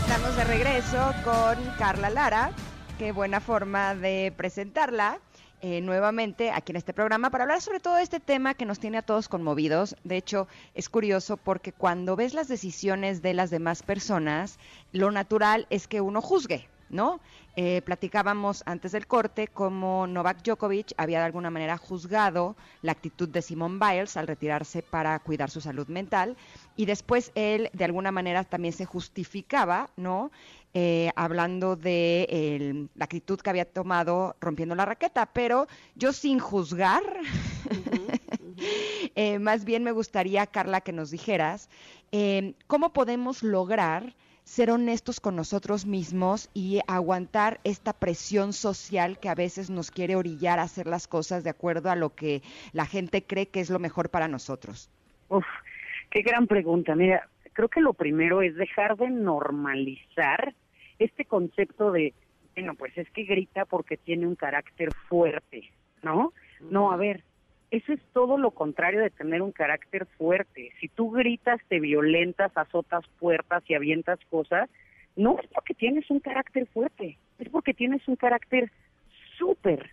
Estamos de regreso con Carla Lara. Qué buena forma de presentarla eh, nuevamente aquí en este programa para hablar sobre todo este tema que nos tiene a todos conmovidos. De hecho, es curioso porque cuando ves las decisiones de las demás personas, lo natural es que uno juzgue, ¿no? Eh, platicábamos antes del corte cómo Novak Djokovic había de alguna manera juzgado la actitud de Simone Biles al retirarse para cuidar su salud mental y después él de alguna manera también se justificaba, ¿no? Eh, hablando de el- la actitud que había tomado rompiendo la raqueta, pero yo sin juzgar, eh, más bien me gustaría, Carla, que nos dijeras eh, cómo podemos lograr ser honestos con nosotros mismos y aguantar esta presión social que a veces nos quiere orillar a hacer las cosas de acuerdo a lo que la gente cree que es lo mejor para nosotros. Uf, qué gran pregunta. Mira, creo que lo primero es dejar de normalizar este concepto de, bueno, pues es que grita porque tiene un carácter fuerte, ¿no? No, a ver, eso es todo lo contrario de tener un carácter fuerte. Si tú gritas, te violentas, azotas puertas y avientas cosas, no es porque tienes un carácter fuerte, es porque tienes un carácter súper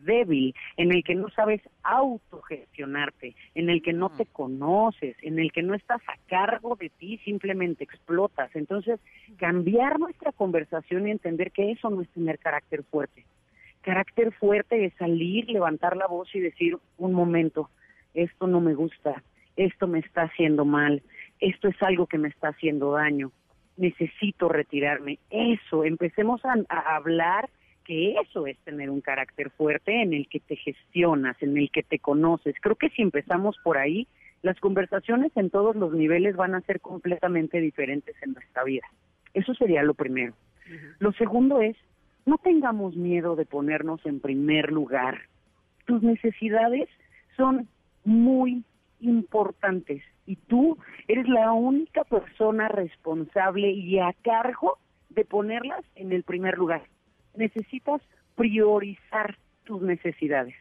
débil, en el que no sabes autogestionarte, en el que no te conoces, en el que no estás a cargo de ti, simplemente explotas. Entonces, cambiar nuestra conversación y entender que eso no es tener carácter fuerte. Carácter fuerte es salir, levantar la voz y decir, un momento, esto no me gusta, esto me está haciendo mal, esto es algo que me está haciendo daño, necesito retirarme. Eso, empecemos a, a hablar que eso es tener un carácter fuerte en el que te gestionas, en el que te conoces. Creo que si empezamos por ahí, las conversaciones en todos los niveles van a ser completamente diferentes en nuestra vida. Eso sería lo primero. Lo segundo es, no tengamos miedo de ponernos en primer lugar. Tus necesidades son muy importantes y tú eres la única persona responsable y a cargo de ponerlas en el primer lugar necesitas priorizar tus necesidades.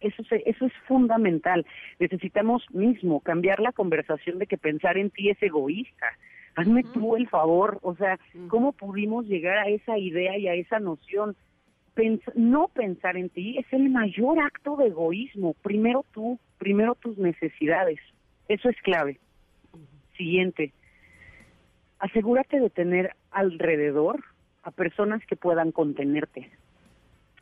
Eso, se, eso es fundamental. Necesitamos mismo cambiar la conversación de que pensar en ti es egoísta. Hazme tú el favor, o sea, ¿cómo pudimos llegar a esa idea y a esa noción? no pensar en ti es el mayor acto de egoísmo. Primero tú, primero tus necesidades. Eso es clave. Siguiente, asegúrate de tener alrededor a personas que puedan contenerte.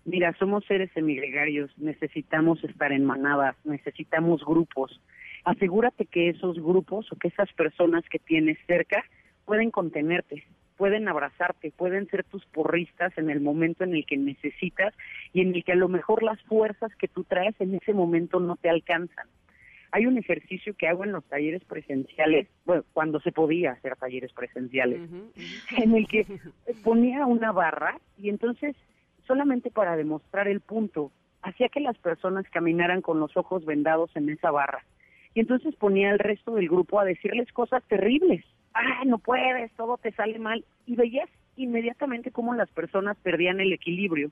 Mira, somos seres semigregarios, necesitamos estar en manadas, necesitamos grupos. Asegúrate que esos grupos o que esas personas que tienes cerca pueden contenerte, pueden abrazarte, pueden ser tus porristas en el momento en el que necesitas y en el que a lo mejor las fuerzas que tú traes en ese momento no te alcanzan hay un ejercicio que hago en los talleres presenciales, bueno, cuando se podía hacer talleres presenciales, en el que ponía una barra y entonces solamente para demostrar el punto, hacía que las personas caminaran con los ojos vendados en esa barra. Y entonces ponía al resto del grupo a decirles cosas terribles. Ah, no puedes, todo te sale mal. Y veías inmediatamente cómo las personas perdían el equilibrio.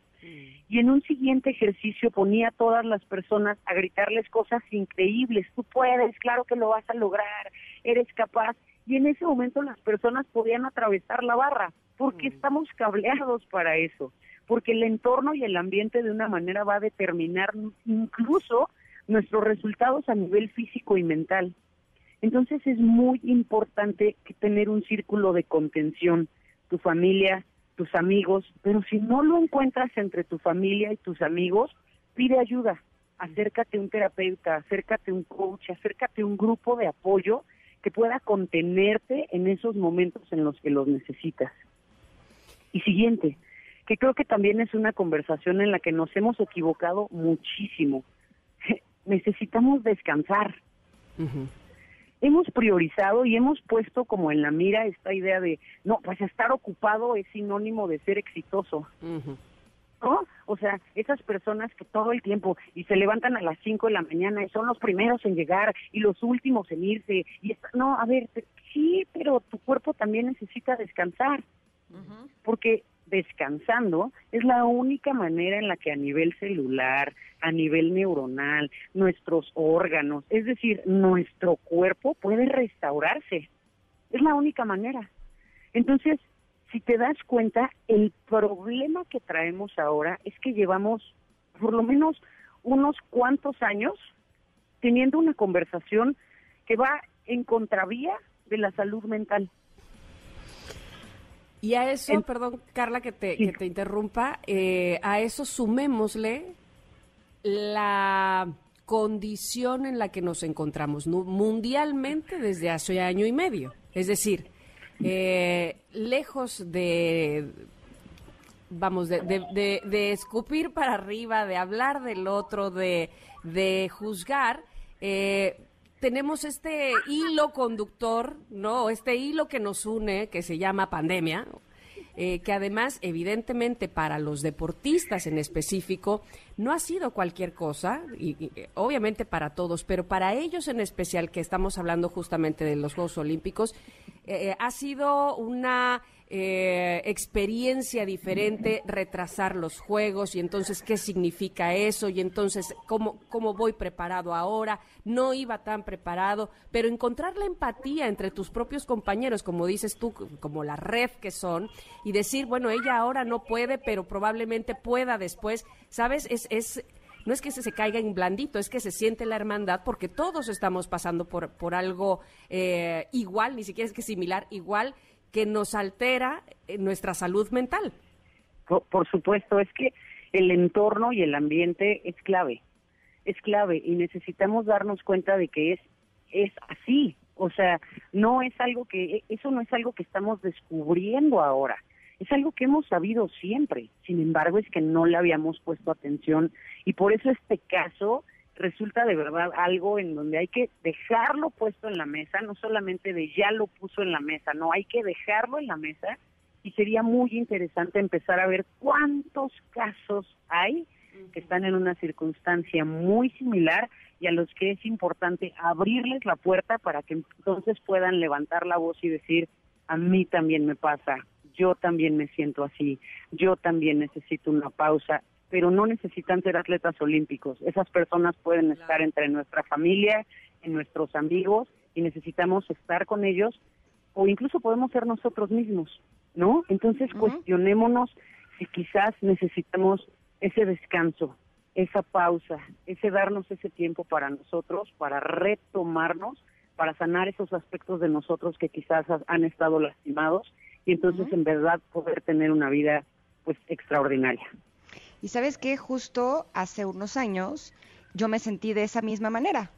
Y en un siguiente ejercicio ponía a todas las personas a gritarles cosas increíbles. Tú puedes, claro que lo vas a lograr, eres capaz. Y en ese momento las personas podían atravesar la barra, porque estamos cableados para eso, porque el entorno y el ambiente de una manera va a determinar incluso nuestros resultados a nivel físico y mental. Entonces es muy importante que tener un círculo de contención tu familia, tus amigos, pero si no lo encuentras entre tu familia y tus amigos, pide ayuda, acércate a un terapeuta, acércate a un coach, acércate a un grupo de apoyo que pueda contenerte en esos momentos en los que los necesitas. Y siguiente, que creo que también es una conversación en la que nos hemos equivocado muchísimo. Necesitamos descansar hemos priorizado y hemos puesto como en la mira esta idea de, no, pues estar ocupado es sinónimo de ser exitoso. ¿No? O sea, esas personas que todo el tiempo y se levantan a las 5 de la mañana y son los primeros en llegar y los últimos en irse. y No, a ver, sí, pero tu cuerpo también necesita descansar. Porque descansando es la única manera en la que a nivel celular, a nivel neuronal, nuestros órganos, es decir, nuestro cuerpo puede restaurarse. Es la única manera. Entonces, si te das cuenta, el problema que traemos ahora es que llevamos por lo menos unos cuantos años teniendo una conversación que va en contravía de la salud mental. Y a eso, perdón, Carla, que te, que te interrumpa, eh, a eso sumémosle la condición en la que nos encontramos mundialmente desde hace año y medio. Es decir, eh, lejos de, vamos, de, de, escupir para arriba, de hablar del otro, de, de juzgar, eh, tenemos este hilo conductor, ¿no? Este hilo que nos une, que se llama pandemia, eh, que además, evidentemente, para los deportistas en específico, no ha sido cualquier cosa, y, obviamente para todos, pero para ellos en especial, que estamos hablando justamente de los Juegos Olímpicos, eh, ha sido una eh, experiencia diferente, retrasar los juegos y entonces qué significa eso y entonces cómo, cómo voy preparado ahora, no iba tan preparado, pero encontrar la empatía entre tus propios compañeros, como dices tú, como la red que son, y decir, bueno, ella ahora no puede, pero probablemente pueda después, ¿sabes? Es, es no es que se, se caiga en blandito, es que se siente la hermandad porque todos estamos pasando por, por algo eh, igual, ni siquiera es que similar, igual, que nos altera eh, nuestra salud mental. Por, por supuesto, es que el entorno y el ambiente es clave, es clave y necesitamos darnos cuenta de que es, es así. O sea, no es algo que, eso no es algo que estamos descubriendo ahora es algo que hemos sabido siempre, sin embargo es que no le habíamos puesto atención y por eso este caso resulta de verdad algo en donde hay que dejarlo puesto en la mesa, no solamente de ya lo puso en la mesa, no, hay que dejarlo en la mesa. Y sería muy interesante empezar a ver cuántos casos hay que están en una circunstancia muy similar y a los que es importante abrirles la puerta para que entonces puedan levantar la voz y decir, a mí también me pasa, yo también me siento así, yo también necesito una pausa, pero no necesitan ser atletas olímpicos. Esas personas pueden estar entre nuestra familia, en nuestros amigos, y necesitamos estar con ellos, o incluso podemos ser nosotros mismos, ¿no? Entonces cuestionémonos si quizás necesitamos ese descanso, esa pausa, ese darnos ese tiempo para nosotros, para retomarnos, para sanar esos aspectos de nosotros que quizás han estado lastimados y entonces en verdad poder tener una vida pues extraordinaria. Y sabes que justo hace unos años yo me sentí de esa misma manera.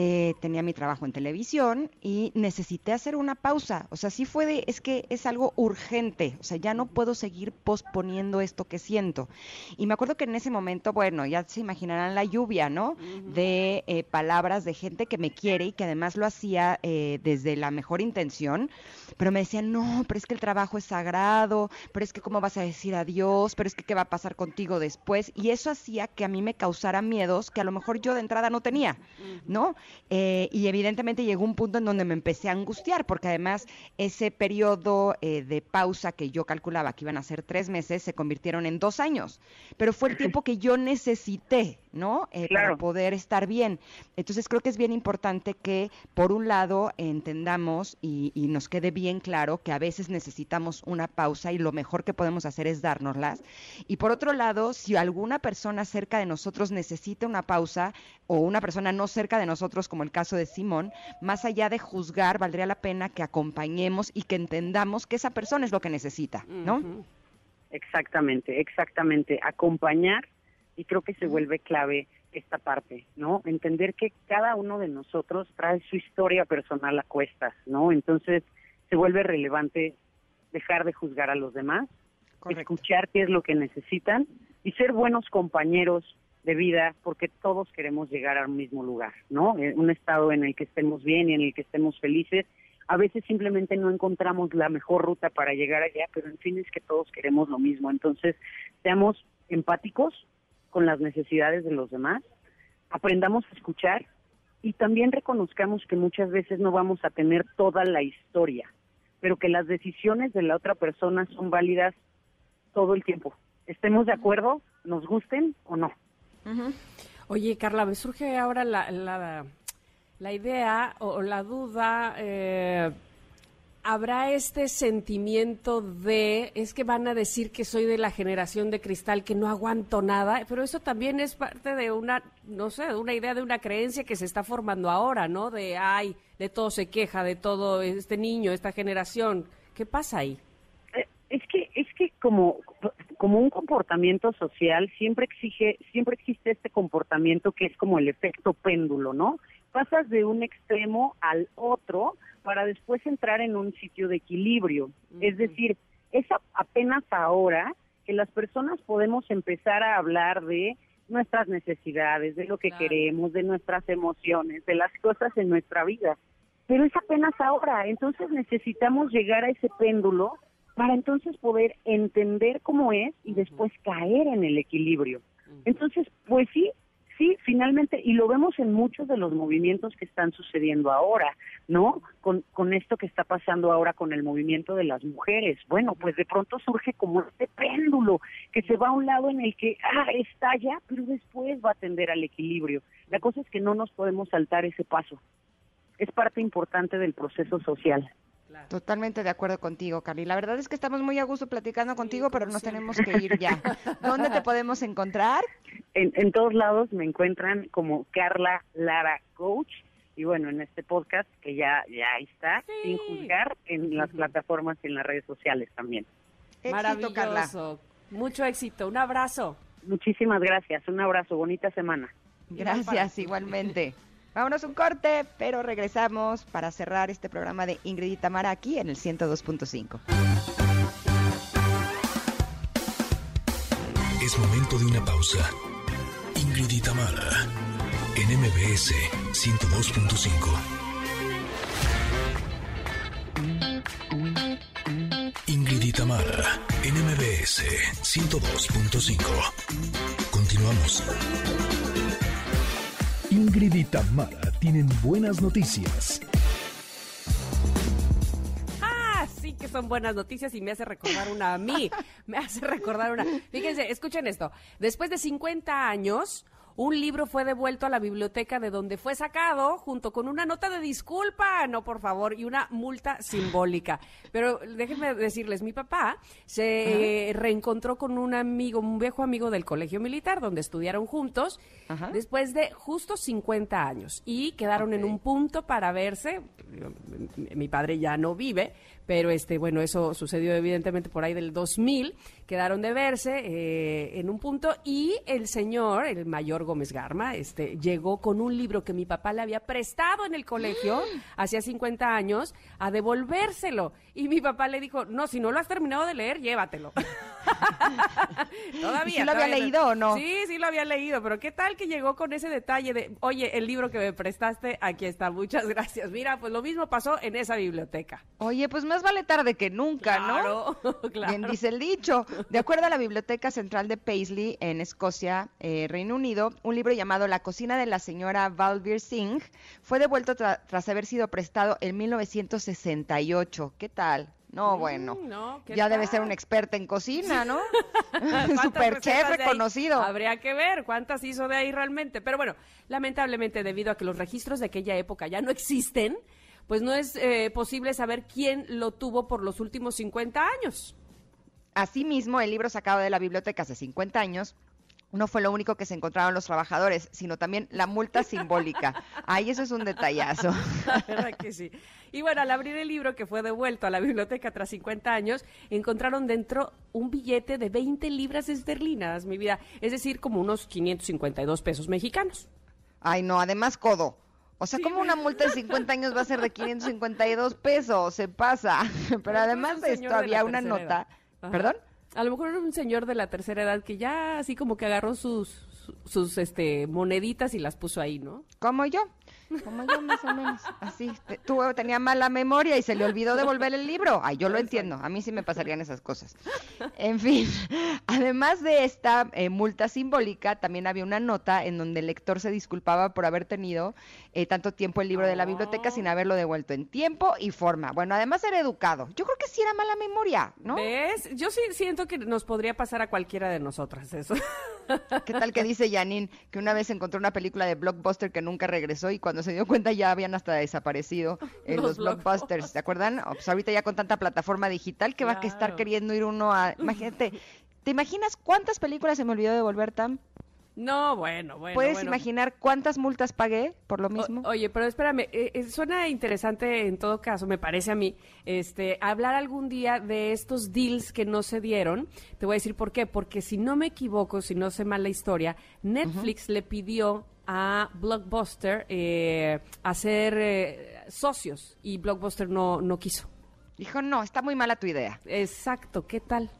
Eh, tenía mi trabajo en televisión y necesité hacer una pausa. O sea, sí fue de, es que es algo urgente. O sea, ya no puedo seguir posponiendo esto que siento. Y me acuerdo que en ese momento, bueno, ya se imaginarán la lluvia, ¿no? De eh, palabras de gente que me quiere y que además lo hacía eh, desde la mejor intención. Pero me decían, no, pero es que el trabajo es sagrado, pero es que cómo vas a decir adiós, pero es que qué va a pasar contigo después. Y eso hacía que a mí me causara miedos que a lo mejor yo de entrada no tenía, ¿no? Eh, y evidentemente llegó un punto en donde me empecé a angustiar, porque además ese periodo eh, de pausa que yo calculaba que iban a ser tres meses, se convirtieron en dos años. Pero fue el tiempo que yo necesité, ¿no? Eh, para poder estar bien. Entonces creo que es bien importante que, por un lado, entendamos y, y nos quede bien claro que a veces necesitamos una pausa y lo mejor que podemos hacer es dárnoslas. Y por otro lado, si alguna persona cerca de nosotros necesita una pausa o una persona no cerca de nosotros, como el caso de Simón, más allá de juzgar, valdría la pena que acompañemos y que entendamos que esa persona es lo que necesita, ¿no? Exactamente, exactamente. Acompañar y creo que se vuelve clave esta parte, ¿no? Entender que cada uno de nosotros trae su historia personal a cuestas, ¿no? Entonces se vuelve relevante dejar de juzgar a los demás, escuchar qué es lo que necesitan y ser buenos compañeros de vida porque todos queremos llegar al mismo lugar, ¿no? Eh, Un estado en el que estemos bien y en el que estemos felices. A veces simplemente no encontramos la mejor ruta para llegar allá, pero en fin es que todos queremos lo mismo. Entonces, seamos empáticos con las necesidades de los demás, aprendamos a escuchar y también reconozcamos que muchas veces no vamos a tener toda la historia, pero que las decisiones de la otra persona son válidas todo el tiempo. Estemos de acuerdo, nos gusten o no. Oye, Carla, me surge ahora la, la, la idea o la duda. Eh, ¿Habrá este sentimiento de, es que van a decir que soy de la generación de cristal, que no aguanto nada, pero eso también es parte de una, no sé, de una idea, de una creencia que se está formando ahora, ¿no? De, ay, de todo se queja, de todo este niño, esta generación. ¿Qué pasa ahí? Es que, es que como, como un comportamiento social siempre exige, siempre existe este comportamiento que es como el efecto péndulo, ¿no? Pasas de un extremo al otro para después entrar en un sitio de equilibrio. Es decir, es apenas ahora que las personas podemos empezar a hablar de nuestras necesidades, de lo que queremos, de nuestras emociones, de las cosas en nuestra vida. Pero es apenas ahora, entonces necesitamos llegar a ese péndulo para entonces poder entender cómo es y después caer en el equilibrio. Entonces, pues sí, sí, finalmente, y lo vemos en muchos de los movimientos que están sucediendo ahora, ¿no? Con, esto que está pasando ahora con el movimiento de las mujeres. Bueno, pues de pronto surge como este péndulo que se va a un lado en el que, ah, estalla, pero después va a tender al equilibrio. La cosa es que no nos podemos saltar ese paso. Es parte importante del proceso social. Totalmente de acuerdo contigo, Carly. La verdad es que estamos muy a gusto platicando contigo, pero nos tenemos que ir ya. ¿Dónde te podemos encontrar? En, en todos lados me encuentran como Carla Lara Coach y bueno, en este podcast que ya ya está, sin juzgar, en las plataformas y en las redes sociales también. Éxito, Carla. Maravilloso. Mucho éxito. Un abrazo. Muchísimas gracias, un abrazo, bonita semana. Gracias, igualmente. Vámonos un corte, pero regresamos para cerrar este programa de Ingrid y Tamara aquí en el 102.5. Es momento de una pausa. Ingrid y Tamara, en MBS 102.5. Ingrid y Tamara, en MBS 102.5. Continuamos. Ingrid y Tamara tienen buenas noticias. Ah, sí que son buenas noticias y me hace recordar una a mí. Me hace recordar una. Fíjense, escuchen esto. Después de 50 años, un libro fue devuelto a la biblioteca de donde fue sacado, junto con una nota de disculpa, no por favor, y una multa simbólica. Pero déjenme decirles, mi papá se reencontró con un amigo, un viejo amigo del colegio militar, donde estudiaron juntos, después de justo 50 años, y quedaron en un punto para verse. Mi padre ya no vive, pero este, bueno, eso sucedió evidentemente por ahí del 2000, quedaron de verse eh, en un punto y el señor, el mayor Gómez Garma, este, llegó con un libro que mi papá le había prestado en el colegio hacía 50 años a devolvérselo y mi papá le dijo, no, si no lo has terminado de leer, llévatelo. todavía. ¿Y sí lo había todavía leído o no? Sí, sí lo había leído, pero ¿qué tal que llegó con ese detalle de, oye, el libro que me prestaste, aquí está, muchas gracias. Mira, pues lo mismo pasó en esa biblioteca. Oye, pues más vale tarde que nunca, ¿no? Claro, claro. Bien dice el dicho. De acuerdo a la Biblioteca Central de Paisley, en Escocia, eh, Reino Unido, un libro llamado La cocina de la señora Valbir Singh fue devuelto tra- tras haber sido prestado en 1968. ¿Qué tal? No, bueno. Mm, no, ¿qué ya debe ser una experta en cocina, ¿no? ¿Cuántas Super chef reconocido. Habría que ver cuántas hizo de ahí realmente. Pero bueno, lamentablemente, debido a que los registros de aquella época ya no existen, pues no es eh, posible saber quién lo tuvo por los últimos 50 años. Asimismo, el libro sacado de la biblioteca hace 50 años no fue lo único que se encontraron los trabajadores, sino también la multa simbólica. Ay, eso es un detallazo. La verdad que sí. Y bueno, al abrir el libro que fue devuelto a la biblioteca tras 50 años, encontraron dentro un billete de 20 libras esterlinas, mi vida. Es decir, como unos 552 pesos mexicanos. Ay, no, además codo. O sea, ¿cómo una multa de 50 años va a ser de 552 pesos? Se pasa. Pero además de esto había una nota. ¿Perdón? A lo mejor era un señor de la tercera edad que ya así como que agarró sus, su- sus este, moneditas y las puso ahí, ¿no? Como yo. Como yo, más o menos. Así. Tú tenía mala memoria y se le olvidó devolver el libro. Ay, yo lo entiendo. A mí sí me pasarían esas cosas. En fin, además de esta eh, multa simbólica, también había una nota en donde el lector se disculpaba por haber tenido eh, tanto tiempo el libro de la biblioteca sin haberlo devuelto en tiempo y forma. Bueno, además era educado. Yo creo que sí era mala memoria, ¿no? ¿Ves? Yo sí siento que nos podría pasar a cualquiera de nosotras eso. ¿Qué tal que dice Janine que una vez encontró una película de Blockbuster que nunca regresó y cuando se dio cuenta ya habían hasta desaparecido eh, Los los, Blockbusters, ¿se acuerdan? Pues ahorita ya con tanta plataforma digital que va a estar queriendo ir uno a... Imagínate, ¿te imaginas cuántas películas se me olvidó devolver, Tam? No, bueno, bueno. ¿Puedes bueno. imaginar cuántas multas pagué por lo mismo? O- oye, pero espérame, eh, eh, suena interesante en todo caso, me parece a mí, este, hablar algún día de estos deals que no se dieron. Te voy a decir por qué, porque si no me equivoco, si no sé mal la historia, Netflix le pidió a Blockbuster eh, hacer eh, socios y Blockbuster no, no quiso. Dijo, no, está muy mala tu idea. Exacto, ¿qué tal?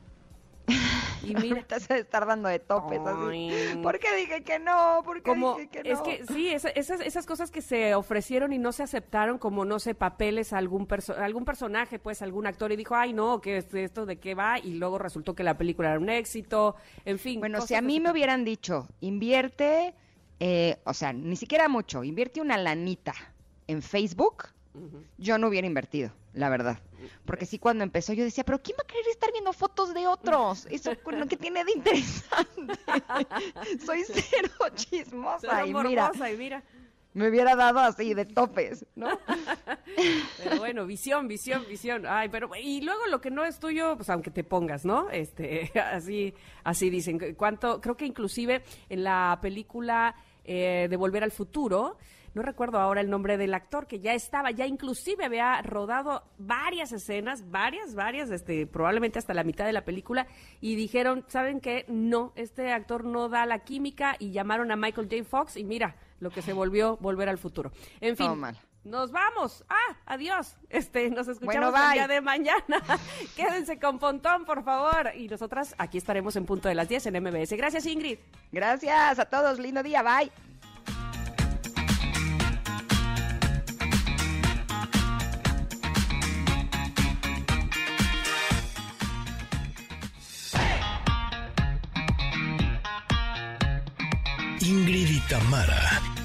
Y mira, Ahorita se estar dando de topes así. Ay. ¿Por qué dije que no? ¿Por qué como dije que no? es que sí esa- esas esas cosas que se ofrecieron y no se aceptaron como no sé papeles a algún perso- algún personaje pues algún actor y dijo ay no que es- esto de qué va y luego resultó que la película era un éxito en fin Bueno, si a mí me hubieran dicho, invierte eh, o sea, ni siquiera mucho, invierte una lanita en Facebook, yo no hubiera invertido, la verdad. Porque sí, cuando empezó yo decía, pero ¿quién va a querer estar viendo fotos de otros? Eso con lo que tiene de interesante. Soy cero chismosa Cero y mira, y mira. me hubiera dado así de topes, ¿no? Pero bueno, visión, visión, visión. Ay, pero y luego lo que no es tuyo, pues aunque te pongas, ¿no? Este, así, así dicen. Cuánto, creo que inclusive en la película eh, de Volver al Futuro, no recuerdo ahora el nombre del actor que ya estaba, ya inclusive había rodado varias escenas, varias, varias, este, probablemente hasta la mitad de la película, y dijeron, ¿saben qué? No, este actor no da la química y llamaron a Michael J. Fox y mira lo que se volvió Volver al Futuro. En fin. Todo mal. Nos vamos. Ah, adiós. Este, nos escuchamos Bueno, el día de mañana. Quédense con Pontón, por favor. Y nosotras aquí estaremos en punto de las 10 en MBS. Gracias, Ingrid. Gracias a todos, lindo día, bye. Ingrid y Tamara